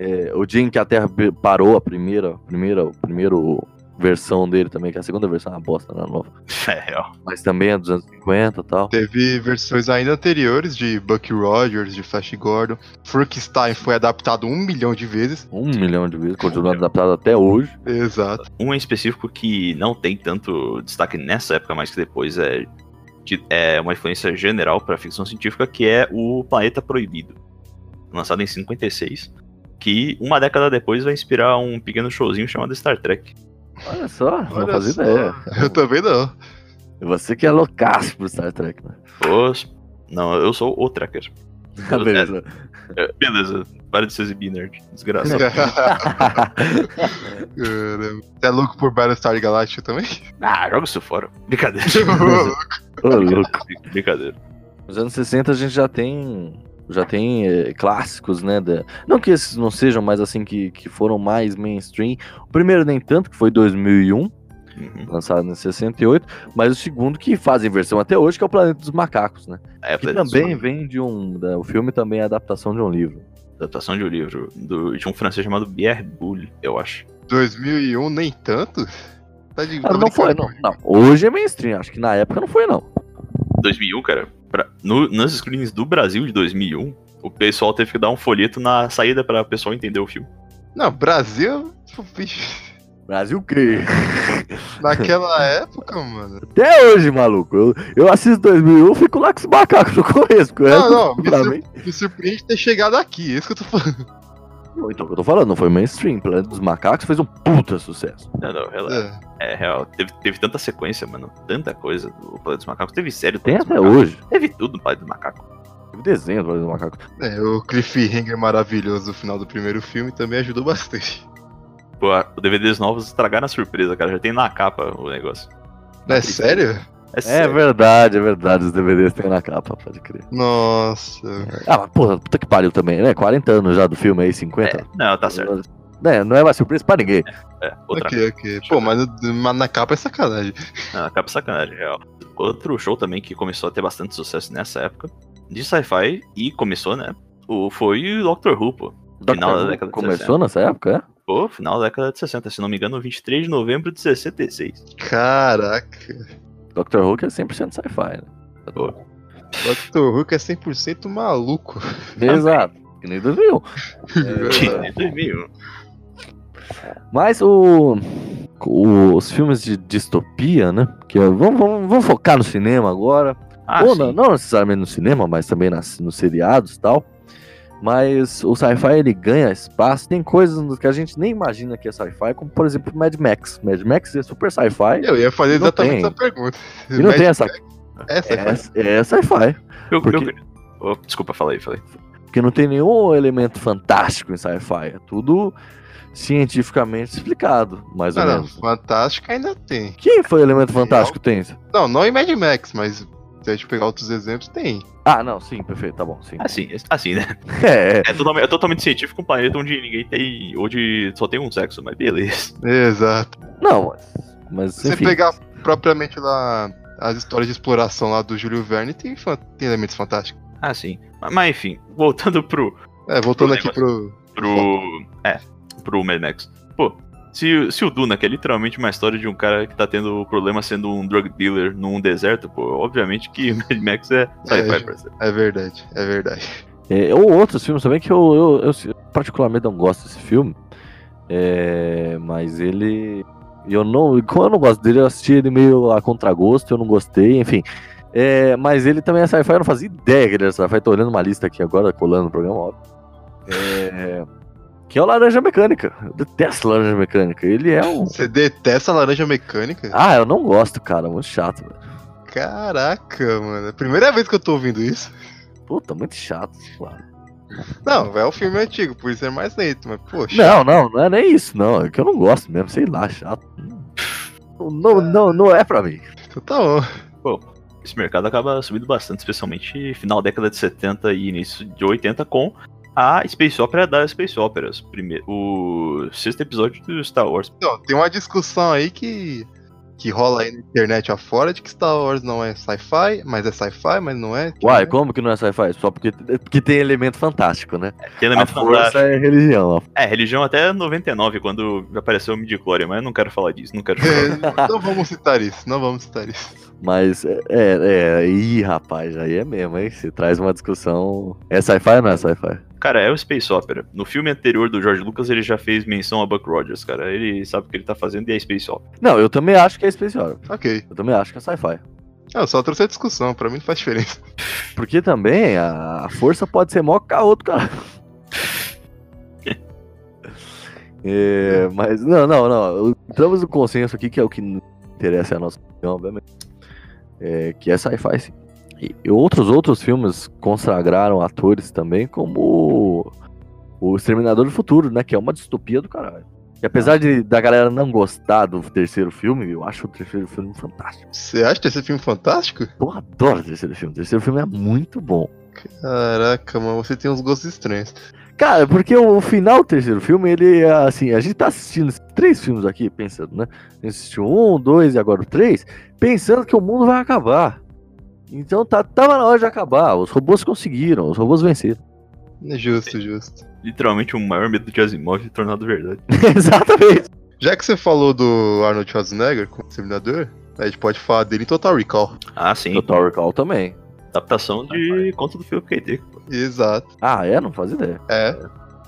É, o dia em que a Terra parou, a primeira, primeira, o primeiro versão dele também, que a segunda versão é uma bosta, né? Nova. É, real. Mas também é dos anos 50 e tal. Teve versões ainda anteriores de Bucky Rogers, de Flash Gordon. Frankenstein foi adaptado um milhão de vezes. Um milhão de vezes, continua adaptado até hoje. Exato. Um em específico que não tem tanto destaque nessa época, mas que depois é, de- é uma influência general para ficção científica, que é o Planeta Proibido, lançado em 56, que uma década depois vai inspirar um pequeno showzinho chamado Star Trek. Olha só, não Olha fazia só. ideia. Eu também não. Você que é loucaço pro Star Trek, né? Não, eu sou o Trekker. Beleza. É, beleza, para de se exibir, nerd. Desgraça. É louco por Battlestar Galactica também? ah, joga isso fora. Brincadeira. Ô, louco. Brincadeira. Nos anos 60 a gente já tem. Já tem eh, clássicos, né? da- Não que esses não sejam mais assim que, que foram mais mainstream. O primeiro nem tanto, que foi 2001, Uhum. lançado em 68. Mas o segundo que fazem versão até hoje, que é o Planeta dos Macacos, né? É, Que também vem de um. da- o filme também é adaptação de um livro. Adaptação de um livro do, de um francês chamado Pierre Boulle, eu acho. 2001 nem tanto? Tá de Ah, não foi, não, não. Hoje é mainstream, acho que na época não foi, não. 2001, cara, pra, no, nas screens do Brasil de 2001, o pessoal teve que dar um folheto na saída pra pessoal entender o filme. Não, Brasil. bicho, Brasil que? Naquela época, mano. Até hoje, maluco. Eu, eu assisto 2001, fico lá com os macacos no começo. Não, resto, não, me, sur- mim- me surpreende ter chegado aqui. É isso que eu tô falando. Não, Então, o que eu tô falando, não foi mainstream. Planeta dos Macacos fez um puta sucesso. Não, não, É. é real. Teve, teve tanta sequência, mano. Tanta coisa do Planeta dos Macacos. Teve série do Tem até hoje. Teve tudo no Planeta dos Macacos. Teve desenho do Planeta dos Macacos. É, o cliffhanger maravilhoso do final do primeiro filme também ajudou bastante. Pô, os DVDs novos estragaram a surpresa, cara. Já tem na capa o negócio. É sério? É, É verdade, é verdade. Os DVDs tem na capa, pode crer. Nossa. Ah, mas porra, puta que pariu também, né? 40 anos já do filme aí, 50. É, não, tá certo. É, não é mais surpresa pra ninguém. É, outra ok, ok. Pô, mas, mas na capa é sacanagem. Não, acaba sacanagem, real. Outro show também que começou a ter bastante sucesso nessa época, de sci-fi, e começou, né? O, foi o Doctor Who, pô. Final da Who década de Começou nessa época, é? Pô, final da década de 60, se não me engano, 23 de novembro de 66. Caraca. Doctor Who que é 100% sci-fi, né? Pô, Dr. Who que é 100% maluco. Exato. Que nem 2001. de 2001. Mas o, o- os filmes de distopia, né? Que é- vamos, vamos, vamos focar no cinema agora. Ah, Ou não, não necessariamente no cinema, mas também nas, nos seriados e tal. Mas o sci-fi ele ganha espaço. Tem coisas que a gente nem imagina que é sci-fi, como por exemplo Mad Max. Mad Max é super sci-fi Eu ia fazer Não exatamente tem. essa pergunta. e não tem essa. Essa é, É, é sci-fi. Eu, Porque- eu- oh, desculpa, falei, falei. Porque não tem nenhum elemento fantástico em sci-fi. É tudo cientificamente explicado, mais ou Não, não, menos. Fantástica ainda tem. Que foi o elemento fantástico tem? Não, não em Mad Max, mas se a gente pegar outros exemplos, tem. Ah, não, sim, perfeito, tá bom, sim. Assim, assim, né? É, É totalmente, é totalmente científico um planeta onde ninguém tem. onde só tem um sexo, mas beleza. Exato. não, mas, mas Se você enfim. pegar propriamente lá as histórias de exploração lá do Júlio Verne, tem, tem elementos fantásticos. Ah, sim. Mas, mas, enfim, voltando pro. É, voltando Pro aqui pro. pro. É, pro Mad Max. Pô, se, se o Duna, que é literalmente uma história de um cara que tá tendo problema sendo um drug dealer num deserto, pô, obviamente que Mad Max é sci-fi, É. É verdade, é verdade. É, ou outros filmes também que eu, eu, eu particularmente não gosto desse filme. É, mas ele. Eu não. Como eu não gosto dele, eu assisti ele meio a contragosto, eu não gostei, enfim. É, mas ele também é sci-fi, eu não fazia ideia que ele era sci-fi. Tô olhando uma lista aqui agora, colando no programa, óbvio. É, Que é o Laranja Mecânica. Eu detesto Laranja Mecânica. Ele é um. Você detesta laranja mecânica? Ah, eu não gosto, cara. Muito chato, velho. Caraca, mano. É a primeira vez que eu tô ouvindo isso. Puta, muito chato. Claro. Não, é um filme antigo, por isso é mais lento, mas poxa. Não, não, não é nem isso, não. É que eu não gosto mesmo, sei lá, chato. Não, não, não, não é pra mim. Então tá bom. Pô, esse mercado acaba subindo bastante, especialmente final da década de 70 e início de 80 com a Space Opera das Space Operas. Primeiro, o sexto episódio do Star Wars. Então, tem uma discussão aí que, que rola aí na internet afora de que Star Wars não é sci-fi, mas é sci-fi, mas não é. Uai, é. como que não é sci-fi? Só porque, porque tem elemento fantástico, né? Tem A elemento força fantástico. é religião. É, religião até 99, quando apareceu o Midichlorian, mas eu não quero falar disso, não quero falar. É, não vamos citar isso, não vamos citar isso. Mas é, é, é. Ih, rapaz, aí é mesmo, hein? Você traz uma discussão. É sci-fi ou não é sci-fi? Cara, é o Space Opera. No filme anterior do George Lucas, ele já fez menção a Buck Rogers, cara. Ele sabe o que ele tá fazendo e é Space Opera. Não, eu também acho que é Space Opera. Ok. Eu também acho que é sci-fi. Eu só trouxe a discussão, pra mim não faz diferença. Porque também a, a força pode ser maior que a outra, cara. É, mas, não, não, não. Entramos no consenso aqui, que é o que interessa é a nossa opinião, obviamente. É, que é sci-fi. E, e outros outros filmes consagraram atores também, como o, o Exterminador do Futuro, né? Que é uma distopia do caralho. E apesar de, da galera não gostar do terceiro filme, eu acho o terceiro filme fantástico. Você acha esse filme fantástico? Porra, adoro o terceiro filme. O terceiro filme é muito bom. Caraca, mano, você tem uns gostos estranhos. Cara, porque o final do terceiro filme, ele é assim, a gente tá assistindo esses três filmes aqui, pensando, né? A gente assistiu um, dois e agora o três, pensando que o mundo vai acabar. Então tá, tava na hora de acabar. Os robôs conseguiram, os robôs venceram. É justo, justo. Literalmente o maior medo de Asimov tornado verdade. Exatamente. Já que você falou do Arnold Schwarzenegger como Exterminador, a gente pode falar dele em Total Recall. Ah, sim. Total Recall também. Adaptação de conta do Philip K. Dick. pô. Exato. Ah, é? Não faz ideia. É.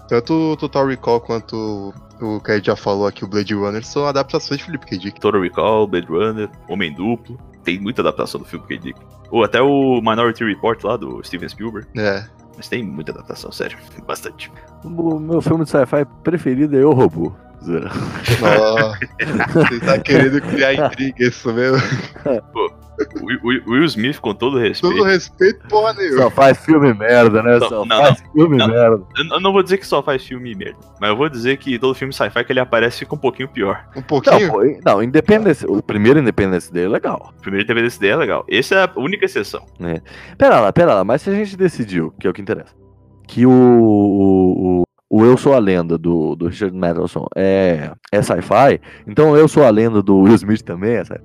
Tanto o Total Recall quanto o que a gente já falou aqui, o Blade Runner, são adaptações de Philip K. Dick. Total Recall, Blade Runner, Homem Duplo. Tem muita adaptação do Philip K. Dick. Ou até o Minority Report lá do Steven Spielberg. É. Mas tem muita adaptação, sério. Bastante. O meu filme de sci-fi preferido é O Robô. Zoeira. Ó, você tá querendo criar intriga, isso mesmo? Will- o Will Smith, com todo respeito. Todo respeito, porra nenhuma. Só faz filme merda, né? Não, Só não, faz filme não. merda. Eu não vou dizer que só faz filme merda, mas eu vou dizer que todo filme sci-fi que ele aparece fica um pouquinho pior. Um Não, pouquinho? pô, não, Independence, o primeiro Independence dele é legal. O primeiro desse ideia é legal. Essa é a única exceção. Pera lá, pera lá, mas se a gente decidiu, que é o que interessa, que o, o, o, o Eu Sou a Lenda do, do Richard Matheson é, é sci-fi, então Eu Sou a Lenda do Will Smith também é sci-fi.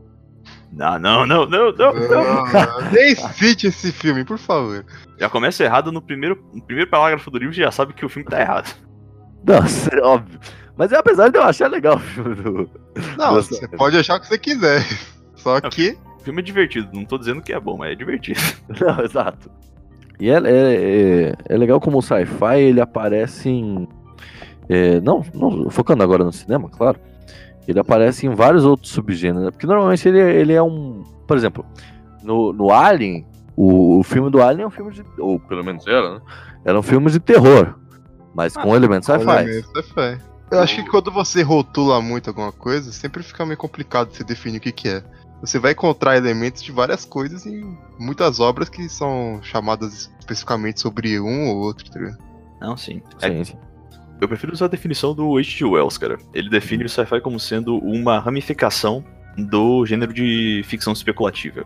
Não, não, não, não, não, não. Ah, nem cite esse filme, por favor. Já começa errado no primeiro, no primeiro parágrafo do livro, já sabe que o filme tá errado. Nossa, é óbvio. Mas é apesar de eu achar legal o filme do. Não, Nossa. você pode achar o que você quiser. Só que. O filme é divertido, não tô dizendo que é bom, mas é divertido. Não, exato. E é, é, é, é legal como o sci-fi ele aparece em. é, não, não, focando agora no cinema, claro. Ele aparece em vários outros subgêneros. né? Porque normalmente ele, ele é um. Por exemplo, no, no Alien, o, o filme do Alien é um filme de. Ou pelo menos era, né? Era um filme de terror. Mas com elementos sci-fi. Eu acho que quando você rotula muito alguma coisa, sempre fica meio complicado você definir o que, que é. Você vai encontrar elementos de várias coisas em muitas obras que são chamadas especificamente sobre um ou outro, tá ligado? Não, sim. É, Sim, sim. Eu prefiro usar a definição do H.G. Wells, cara. Ele define o sci-fi como sendo uma ramificação do gênero de ficção especulativa.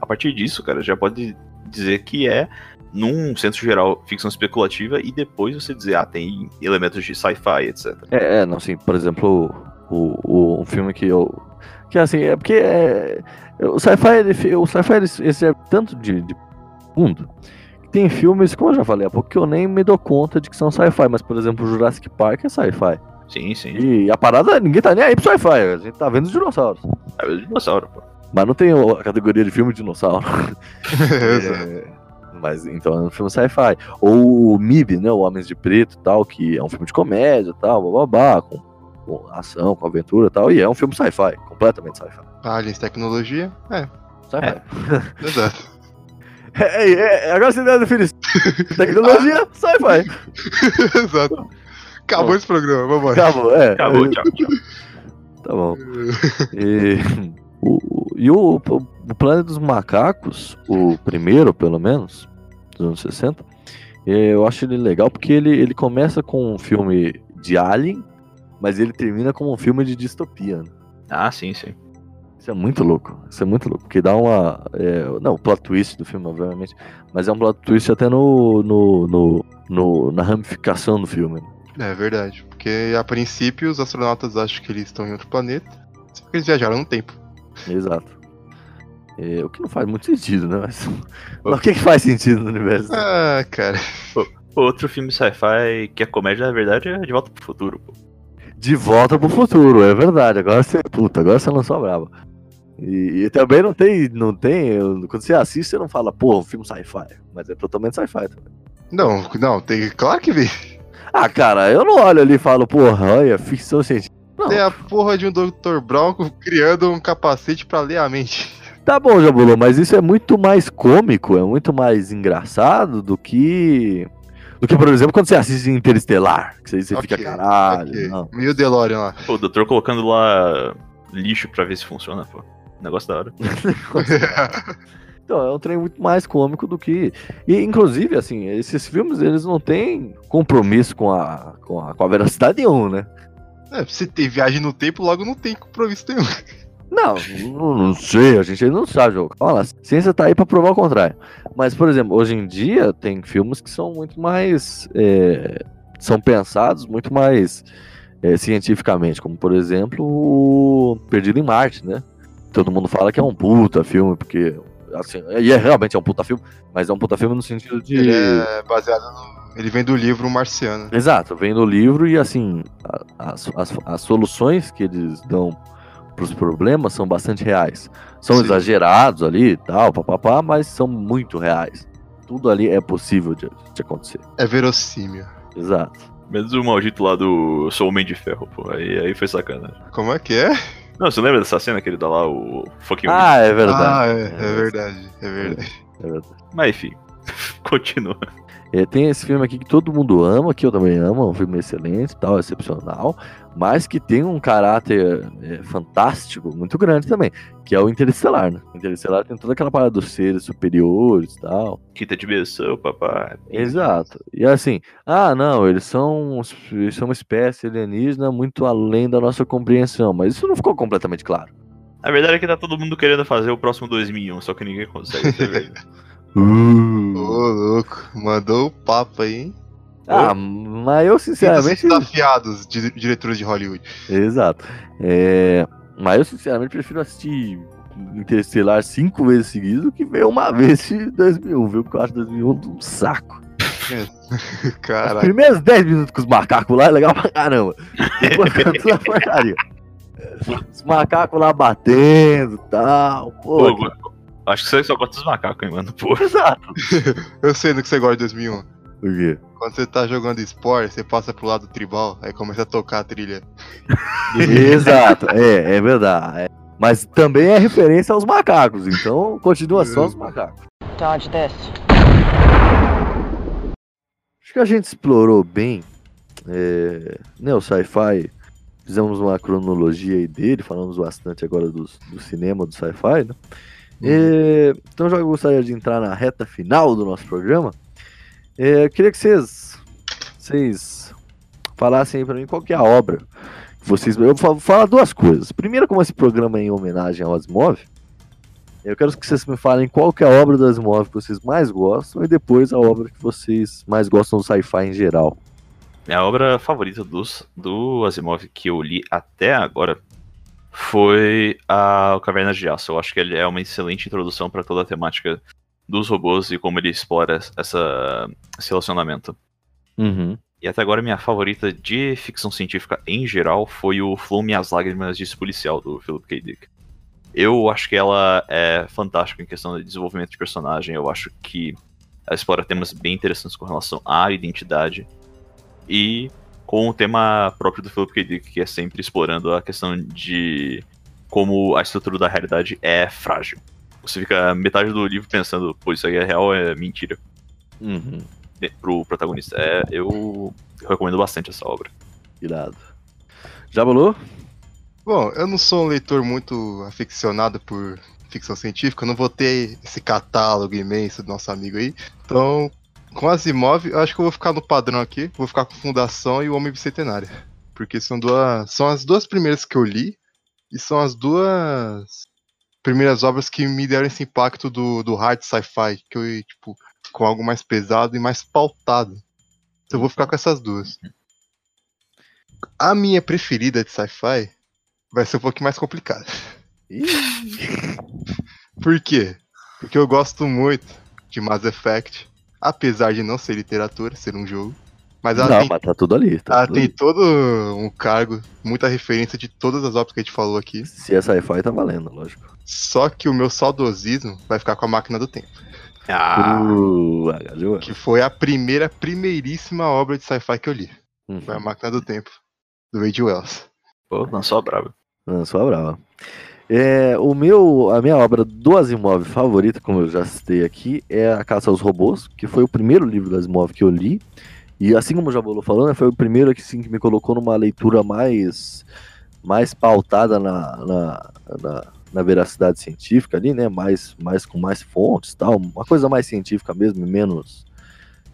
A partir disso, cara, já pode dizer que é, num senso geral, ficção especulativa, e depois você dizer, ah, tem elementos de sci-fi, etc. É, é, não, assim, por exemplo, o, o, um filme que eu. Que assim, é porque é, o sci-fi ele, o sci-fi ele, ele serve tanto de, de mundo. Tem filmes, como eu já falei há pouco, que eu nem me dou conta de que são sci-fi, mas por exemplo, Jurassic Park é sci-fi. Sim, sim. E a parada, ninguém tá nem aí pro sci-fi, a gente tá vendo os dinossauros. É o dinossauro, pô. Mas não tem a categoria de filme dinossauro. Exato. É, mas então é um filme sci-fi. Ou o MIB, né? O Homens de Preto e tal, que é um filme de comédia e tal, bababá, com, com ação, com aventura e tal. E é um filme sci-fi, completamente sci-fi. Aliens, tecnologia. É, Sci-fi. exato. É, é, agora você deu a definição. Tecnologia, sci-fi. exato. Acabou esse programa, vamos Acabou, é. Acabou, tchau, tchau. Tá bom. E o, e o, o Planeta dos Macacos, o primeiro, pelo menos, dos anos 60, eh, eu acho ele legal porque ele, ele começa com um filme de Alien, mas ele termina como um filme de distopia. né? Ah, sim, sim. Isso é muito louco. Isso é muito louco. Porque dá uma. é, não, o plot twist do filme, obviamente. Mas é um plot twist até no. no, no, no- na ramificação do filme. É verdade, porque a princípio os astronautas acham que eles estão em outro planeta, só que eles viajaram no tempo. Exato. É, o que não faz muito sentido, né? Mas, mas o que, que faz sentido no universo? Ah, cara. Outro filme sci-fi que é comédia, na verdade, é De Volta pro Futuro, pô. De volta pro futuro, é verdade. Agora você. Puta, agora você lançou a braba. E, e também não tem. Não tem. Quando você assiste, você não fala, pô, um filme sci-fi. Mas é totalmente sci-fi também. Não, não, tem. Claro que vi. Ah, cara, eu não olho ali e falo, porra, olha, ficção científica. Não. Tem a porra de um Dr. Brown criando um capacete pra ler a mente. Tá bom, Jabulô, mas isso é muito mais cômico, é muito mais engraçado do que. Do que, por exemplo, quando você assiste Interestelar. Que você, você fica, Ok, caralho. Ok. Não. Meio DeLorean lá. Pô, o doutor colocando lá lixo pra ver se funciona, pô. Negócio da hora. Então, é um trem muito mais cômico do que. E, inclusive, assim, esses filmes, eles não têm compromisso com a, com a, com a veracidade nenhum, né? é, se tem viagem no tempo, logo não tem compromisso nenhum. Não, não, não sei, a gente ainda não sabe, jogo. Olha lá, a ciência tá aí pra provar o contrário. Mas, por exemplo, hoje em dia tem filmes que são muito mais. é, são pensados muito mais é, cientificamente, como por exemplo o Perdido em Marte, né? Todo mundo fala que é um puta filme, porque. Assim, e é realmente é um puta filme, mas é um puta filme no sentido de. Ele é baseado no. Ele vem do livro Marciano. Exato, vem no livro e assim, as, as, as soluções que eles dão pros problemas são bastante reais. São Sim. exagerados ali e tal, papapá, mas são muito reais. Tudo ali é possível de, de acontecer. É verossímil. Exato. Menos o maldito lá do Sou Homem de Ferro, pô. Aí, aí foi sacanagem. Como é que é? Não, você lembra dessa cena que ele dá lá o fucking Ah, é verdade. Ah, é, é verdade. É verdade. é verdade. Mas enfim, continua. É, tem esse filme aqui que todo mundo ama, que eu também amo, é um filme excelente, tal, excepcional, mas que tem um caráter é, fantástico, muito grande também, que é o Interestelar, né? Interestelar tem toda aquela parada dos seres superiores e tal. Quinta dimensão, papai. Exato. E assim, ah, não, eles são, eles são uma espécie alienígena muito além da nossa compreensão, mas isso não ficou completamente claro. A verdade é que tá todo mundo querendo fazer o próximo 2001, só que ninguém consegue. Vê. Ô, Uh. louco. Mandou o papo aí, hein? Ah, mas eu sinceramente. desafiados, di- diretores de Hollywood. Exato. É, Mas eu sinceramente prefiro assistir Interestelar cinco vezes seguidas do que ver uma vez de 2001, viu? Porque eu acho 2001 um saco. Os Caraca. primeiros 10 minutos com os macacos lá é legal pra caramba. Depois na porcaria. Os macacos lá batendo e tal. Pô, Pô, acho que você só gosta dos macacos, hein, mano. Pô. exato. Eu sei no que você gosta de 2001. Por quê? Quando você tá jogando esporte, você passa pro lado tribal, aí começa a tocar a trilha. Exato, é, é verdade. é. Mas também é referência aos macacos, então continua só os macacos. Dodge this. Acho que a gente explorou bem é, né, o sci-fi. Fizemos uma cronologia aí dele, falamos bastante agora do, do cinema, do sci-fi, né? É, então já gostaria de entrar na reta final do nosso programa. É, eu queria que vocês, vocês falassem aí pra mim qual que é a obra que vocês. Eu vou falar duas coisas. Primeiro, como esse programa é em homenagem ao Asimov, eu quero que vocês me falem qual que é a obra do Asimov que vocês mais gostam e depois a obra que vocês mais gostam do sci-fi em geral. Minha obra favorita dos, do Asimov que eu li até agora foi a Caverna de Aço. Eu acho que ele é uma excelente introdução para toda a temática dos robôs e como ele explora essa, esse relacionamento. Uhum. E até agora minha favorita de ficção científica em geral foi o Flow Minhas Lágrimas de Policial, do Philip K. Dick. Eu acho que ela é fantástica em questão de desenvolvimento de personagem. Eu acho que ela explora temas bem interessantes com relação à identidade e com o tema próprio do Philip K. Dick, que é sempre explorando a questão de como a estrutura da realidade é frágil. Você fica metade do livro pensando, pô, isso aí é real, é mentira. Uhum. pro protagonista. É, eu recomendo bastante essa obra. Irado. Já bolou? Bom, eu não sou um leitor muito aficionado por ficção científica, eu não vou ter esse catálogo imenso do nosso amigo aí. Então, com Asimov, eu acho que eu vou ficar no padrão aqui, vou ficar com Fundação e o Homem Bicentenário. Porque são duas. São as duas primeiras que eu li, e são as duas primeiras obras que me deram esse impacto do, do hard sci-fi, que eu tipo, com algo mais pesado e mais pautado. Então eu vou ficar com essas duas. A minha preferida de sci-fi vai ser um pouquinho mais complicada. Por quê? Porque eu gosto muito de Mass Effect, apesar de não ser literatura, ser um jogo. Mas ela, Não, tem, mas tá tudo ali. Tá ela tudo tem ali. todo um cargo, muita referência de todas as obras que a gente falou aqui. Se é sci-fi, tá valendo, lógico. Só que o meu saudosismo vai ficar com a Máquina do Tempo. Ah, Uh. Que foi a primeira, primeiríssima obra de sci-fi que eu li. Uhum. Foi a Máquina do Tempo, do Ray Wells. pô, não só brava. Não, só brava. É, o meu, a minha obra do Asimov favorita, como eu já citei aqui, é A Caça aos Robôs, que foi o primeiro livro do Asimov que eu li. E assim como o Jabolo falou, né, foi o primeiro que, assim, que me colocou numa leitura mais, mais pautada na, na, na, na veracidade científica ali, né? Mais, mais com mais fontes tal, uma coisa mais científica mesmo, menos,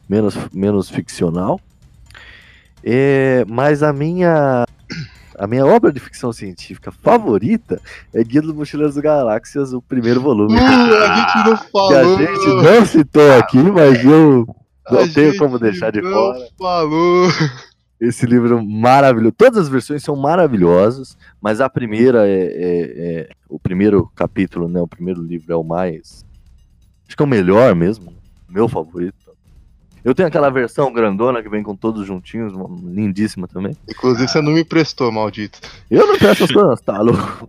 menos, menos ficcional. É, mas a minha a minha obra de ficção científica favorita é Guia dos Mochileiros das Galáxias, o primeiro volume. Uh, a gente não que a falou! gente não citou aqui, mas eu A não tenho gente como deixar de não fora. falou! Esse livro maravilhoso. Todas as versões são maravilhosas, mas a primeira é, é- é- o primeiro capítulo, né? O primeiro livro é o mais. Acho que é o melhor mesmo. Meu favorito. Eu tenho aquela versão grandona que vem com todos juntinhos, lindíssima também. Inclusive, você não me emprestou, maldito. Eu não tenho essas coisas, tá louco?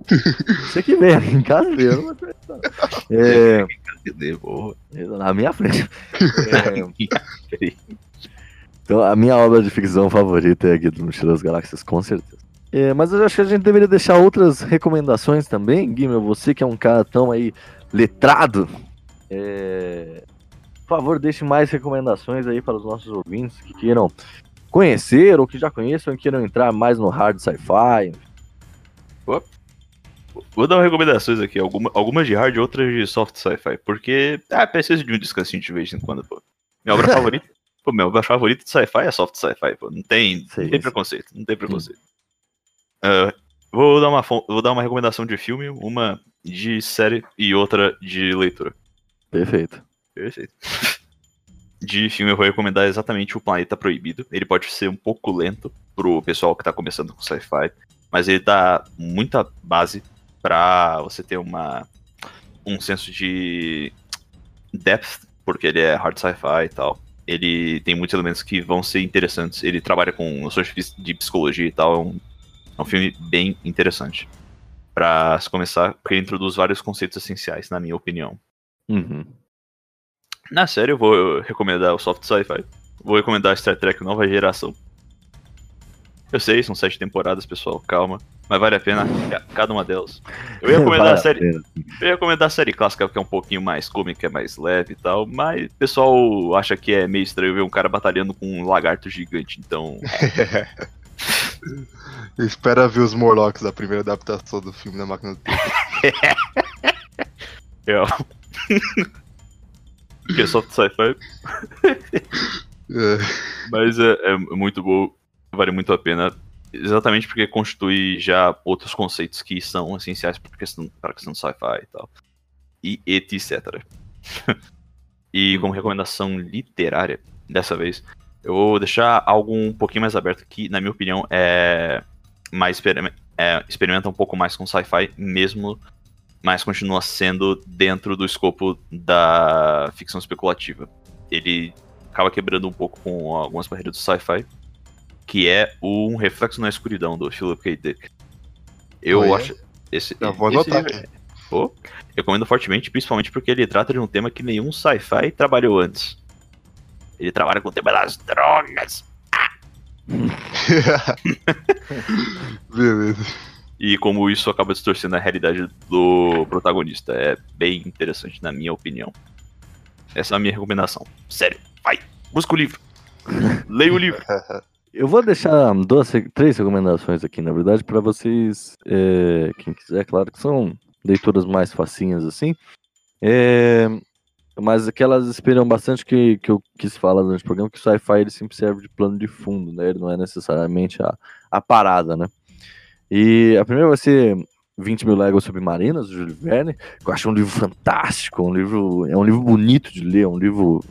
Você que vem aqui em casa eu não vou prestar. É, na minha frente. É, então, a minha obra de ficção favorita é a Guia do Mochila das Galáxias, com certeza. É, mas eu acho que a gente deveria deixar outras recomendações também, Guilherme, você que é um cara tão aí letrado. é, Por favor, deixe mais recomendações aí para os nossos ouvintes que queiram conhecer ou que já conheçam e queiram entrar mais no hard sci-fi. Vou dar recomendações aqui, alguma, algumas de hard e outras de soft sci-fi, porque ah, preciso de um descansinho de vez em quando, pô. Minha obra favorita, pô, minha obra favorita de sci-fi é soft sci-fi, pô. Não tem, não tem preconceito, não tem preconceito. Ah, vou dar uma vou dar uma recomendação de filme, uma de série e outra de leitura. Perfeito. Perfeito. De filme eu vou recomendar exatamente o Planeta Proibido. Ele pode ser um pouco lento pro pessoal que tá começando com sci-fi, mas ele dá muita base pra você ter uma um senso de depth, porque ele é hard sci-fi e tal. Ele tem muitos elementos que vão ser interessantes. Ele trabalha com noções de de psicologia e tal. É um, é um filme bem interessante. Pra se começar, porque ele introduz vários conceitos essenciais, na minha opinião. Uhum. Na série, eu vou recomendar o Soft Sci-Fi. Vou recomendar Star Trek Nova Geração. Eu sei, são sete temporadas, pessoal, calma. Mas vale a pena ca- cada uma delas. Eu ia recomendar Vale a série. pena. Eu ia recomendar a série clássica, que é um pouquinho mais cômica, é mais leve e tal. Mas o pessoal acha que é meio estranho ver um cara batalhando com um lagarto gigante. Então. Espera ver os Morlocks da primeira adaptação do filme da Máquina do Tempo. É. que é soft sci-fi. É, Mas é, é muito bom, vale muito a pena. Exatamente porque constitui já outros conceitos que são essenciais para a questão, pra questão do sci-fi e tal. E etc. e como recomendação literária, dessa vez, eu vou deixar algo um pouquinho mais aberto que, na minha opinião, é mais é, experimenta um pouco mais com sci-fi mesmo, mas continua sendo dentro do escopo da ficção especulativa. Ele acaba quebrando um pouco com algumas barreiras do sci-fi, que é um reflexo na escuridão do Philip K. Dick. Eu Olha, acho esse, já vou esse anotar livro- Pô, recomendo fortemente, principalmente porque ele trata de um tema que nenhum sci-fi trabalhou antes. Ele trabalha com o tema das drogas. Beleza. E como isso acaba distorcendo a realidade do protagonista. É bem interessante, na minha opinião. Essa é a minha recomendação. Sério, vai! Busca o livro. Leia o livro. Eu vou deixar duas, três recomendações aqui, na verdade, para vocês, é, quem quiser, claro, que são leituras mais facinhas assim. É, mas aquelas esperam bastante que, que eu quis falar durante o programa, que o sci-fi ele sempre serve de plano de fundo, né? Ele não é necessariamente a, a parada, né? E a primeira vai ser 20 mil léguas submarinas, do Júlio Verne, que eu acho um livro fantástico, um livro, é um livro bonito de ler, um livro...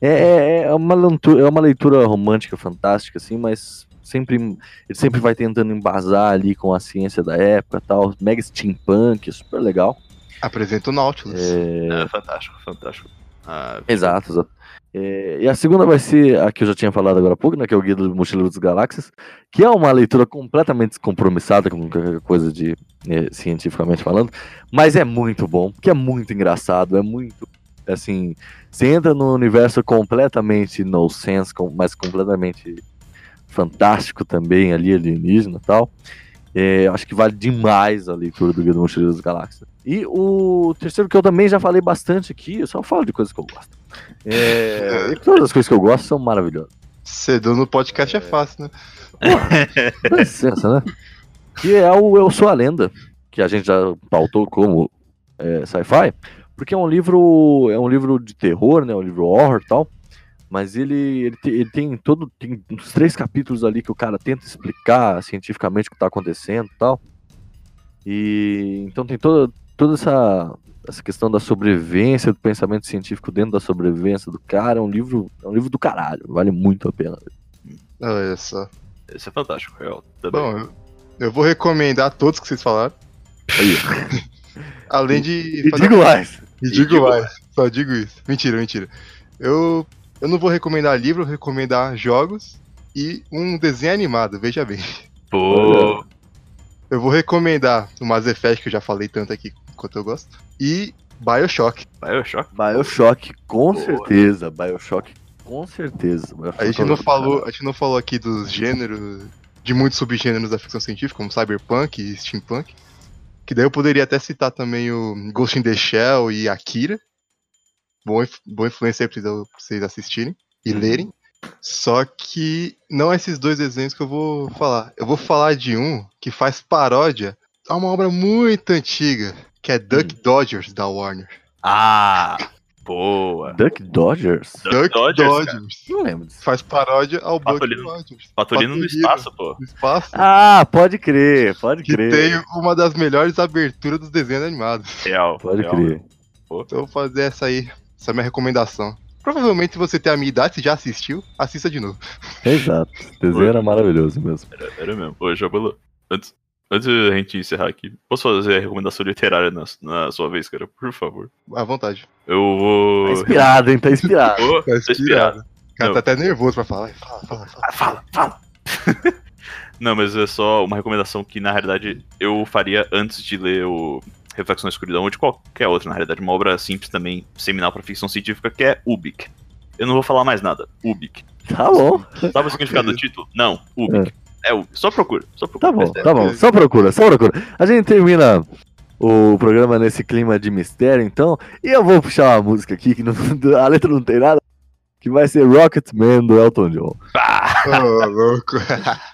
É, é, é uma, leitura, é uma leitura romântica fantástica, assim, mas sempre ele sempre vai tentando embasar ali com a ciência da época tal, mega steampunk, super legal. Apresenta o Nautilus. É... É, fantástico, fantástico. Ah, Exato, exato. É, e a segunda vai ser a que eu já tinha falado agora há pouco, né, que é o Guia do Mochileiro das Galáxias, que é uma leitura completamente descompromissada com qualquer coisa de é, cientificamente falando, mas é muito bom, que é muito engraçado, é muito assim, você entra num universo completamente no sense, mas completamente fantástico também ali, alienígena e tal. É, acho que vale demais a leitura do Guia do Mochileiro das Galáxias. E o terceiro que eu também já falei bastante aqui, eu só falo de coisas que eu gosto. É, e todas as coisas que eu gosto são maravilhosas. Cedo no podcast é fácil, né? Dá licença, né? Que é o Eu Sou a Lenda, que a gente já pautou como é, sci-fi, porque é um livro, é um livro de terror, né? Um livro horror e tal. Mas ele, ele, ele tem todo. Tem uns três capítulos ali que o cara tenta explicar cientificamente o que está acontecendo e tal. E então tem toda, toda essa, essa questão da sobrevivência, do pensamento científico dentro da sobrevivência do cara. É um livro, é um livro do caralho, vale muito a pena. Olha só. Esse é fantástico, real. Também. Bom, eu, eu vou recomendar todos que vocês falaram. Aí. Além de. E fazer- digo mais. E digo mais. Só digo isso. Mentira, mentira. Eu, eu não vou recomendar livro, eu vou recomendar jogos e um desenho animado, veja bem. Pô, Eu vou recomendar o Mass Effect, que eu já falei tanto aqui quanto eu gosto, e Bioshock. Bioshock. Bioshock, com Boa. certeza. Bioshock, com certeza. Bioshock A gente é não falou, a gente não falou aqui dos gêneros, de muitos subgêneros da ficção científica, como cyberpunk e steampunk. Que daí eu poderia até citar também o Ghost in the Shell e Akira. Boa, boa influência aí pra vocês- pra vocês assistirem e Uhum. lerem. Só que não é esses dois desenhos que eu vou falar. Eu vou falar de um que faz paródia a uma obra muito antiga, que é Duck Dodgers da Warner. Ah, boa. Duck Dodgers? Duck Dodgers, cara. Não lembro disso. Faz paródia ao Buck Patolino. Dodgers. Patolino no espaço, pô. No espaço. Ah, pode crer, pode que crer. tem uma das melhores aberturas dos desenhos animados. Real. Pode real. crer. Então eu vou fazer essa aí, essa é a minha recomendação. Provavelmente se você tem a minha idade, se já assistiu, assista de novo. Exato. O desenho era maravilhoso mesmo. Era, era mesmo. Ô, Jabula, antes, antes da gente encerrar aqui, posso fazer a recomendação literária na, na sua vez, cara? Por favor. À vontade. Eu vou. Tá inspirado, hein? Tá inspirado. Vou- Tá inspirado. inspirado. O cara Não. tá até nervoso pra falar. Fala, fala, fala. Ah, fala, fala. Não, mas é só uma recomendação que, na realidade, eu faria antes de ler o Reflexão na Escuridão ou de qualquer outra, na realidade. Uma obra simples também, seminal pra ficção científica, que é Ubik. Eu não vou falar mais nada. Ubik. Tá bom, Sabe o significado do título? Não, Ubik. É, Ubik. Só procura, só procura. tá bom, É, tá bom. Só procura, só procura. A gente termina o programa nesse clima de mistério, então. E eu vou puxar uma música aqui, que não- a letra não tem nada. Que vai ser Rocketman do Elton John. Ô, louco.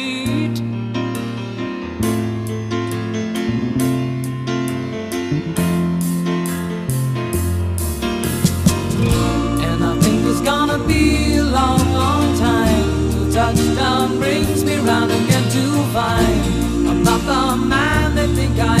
Brings me round again to find I'm not the man they think I am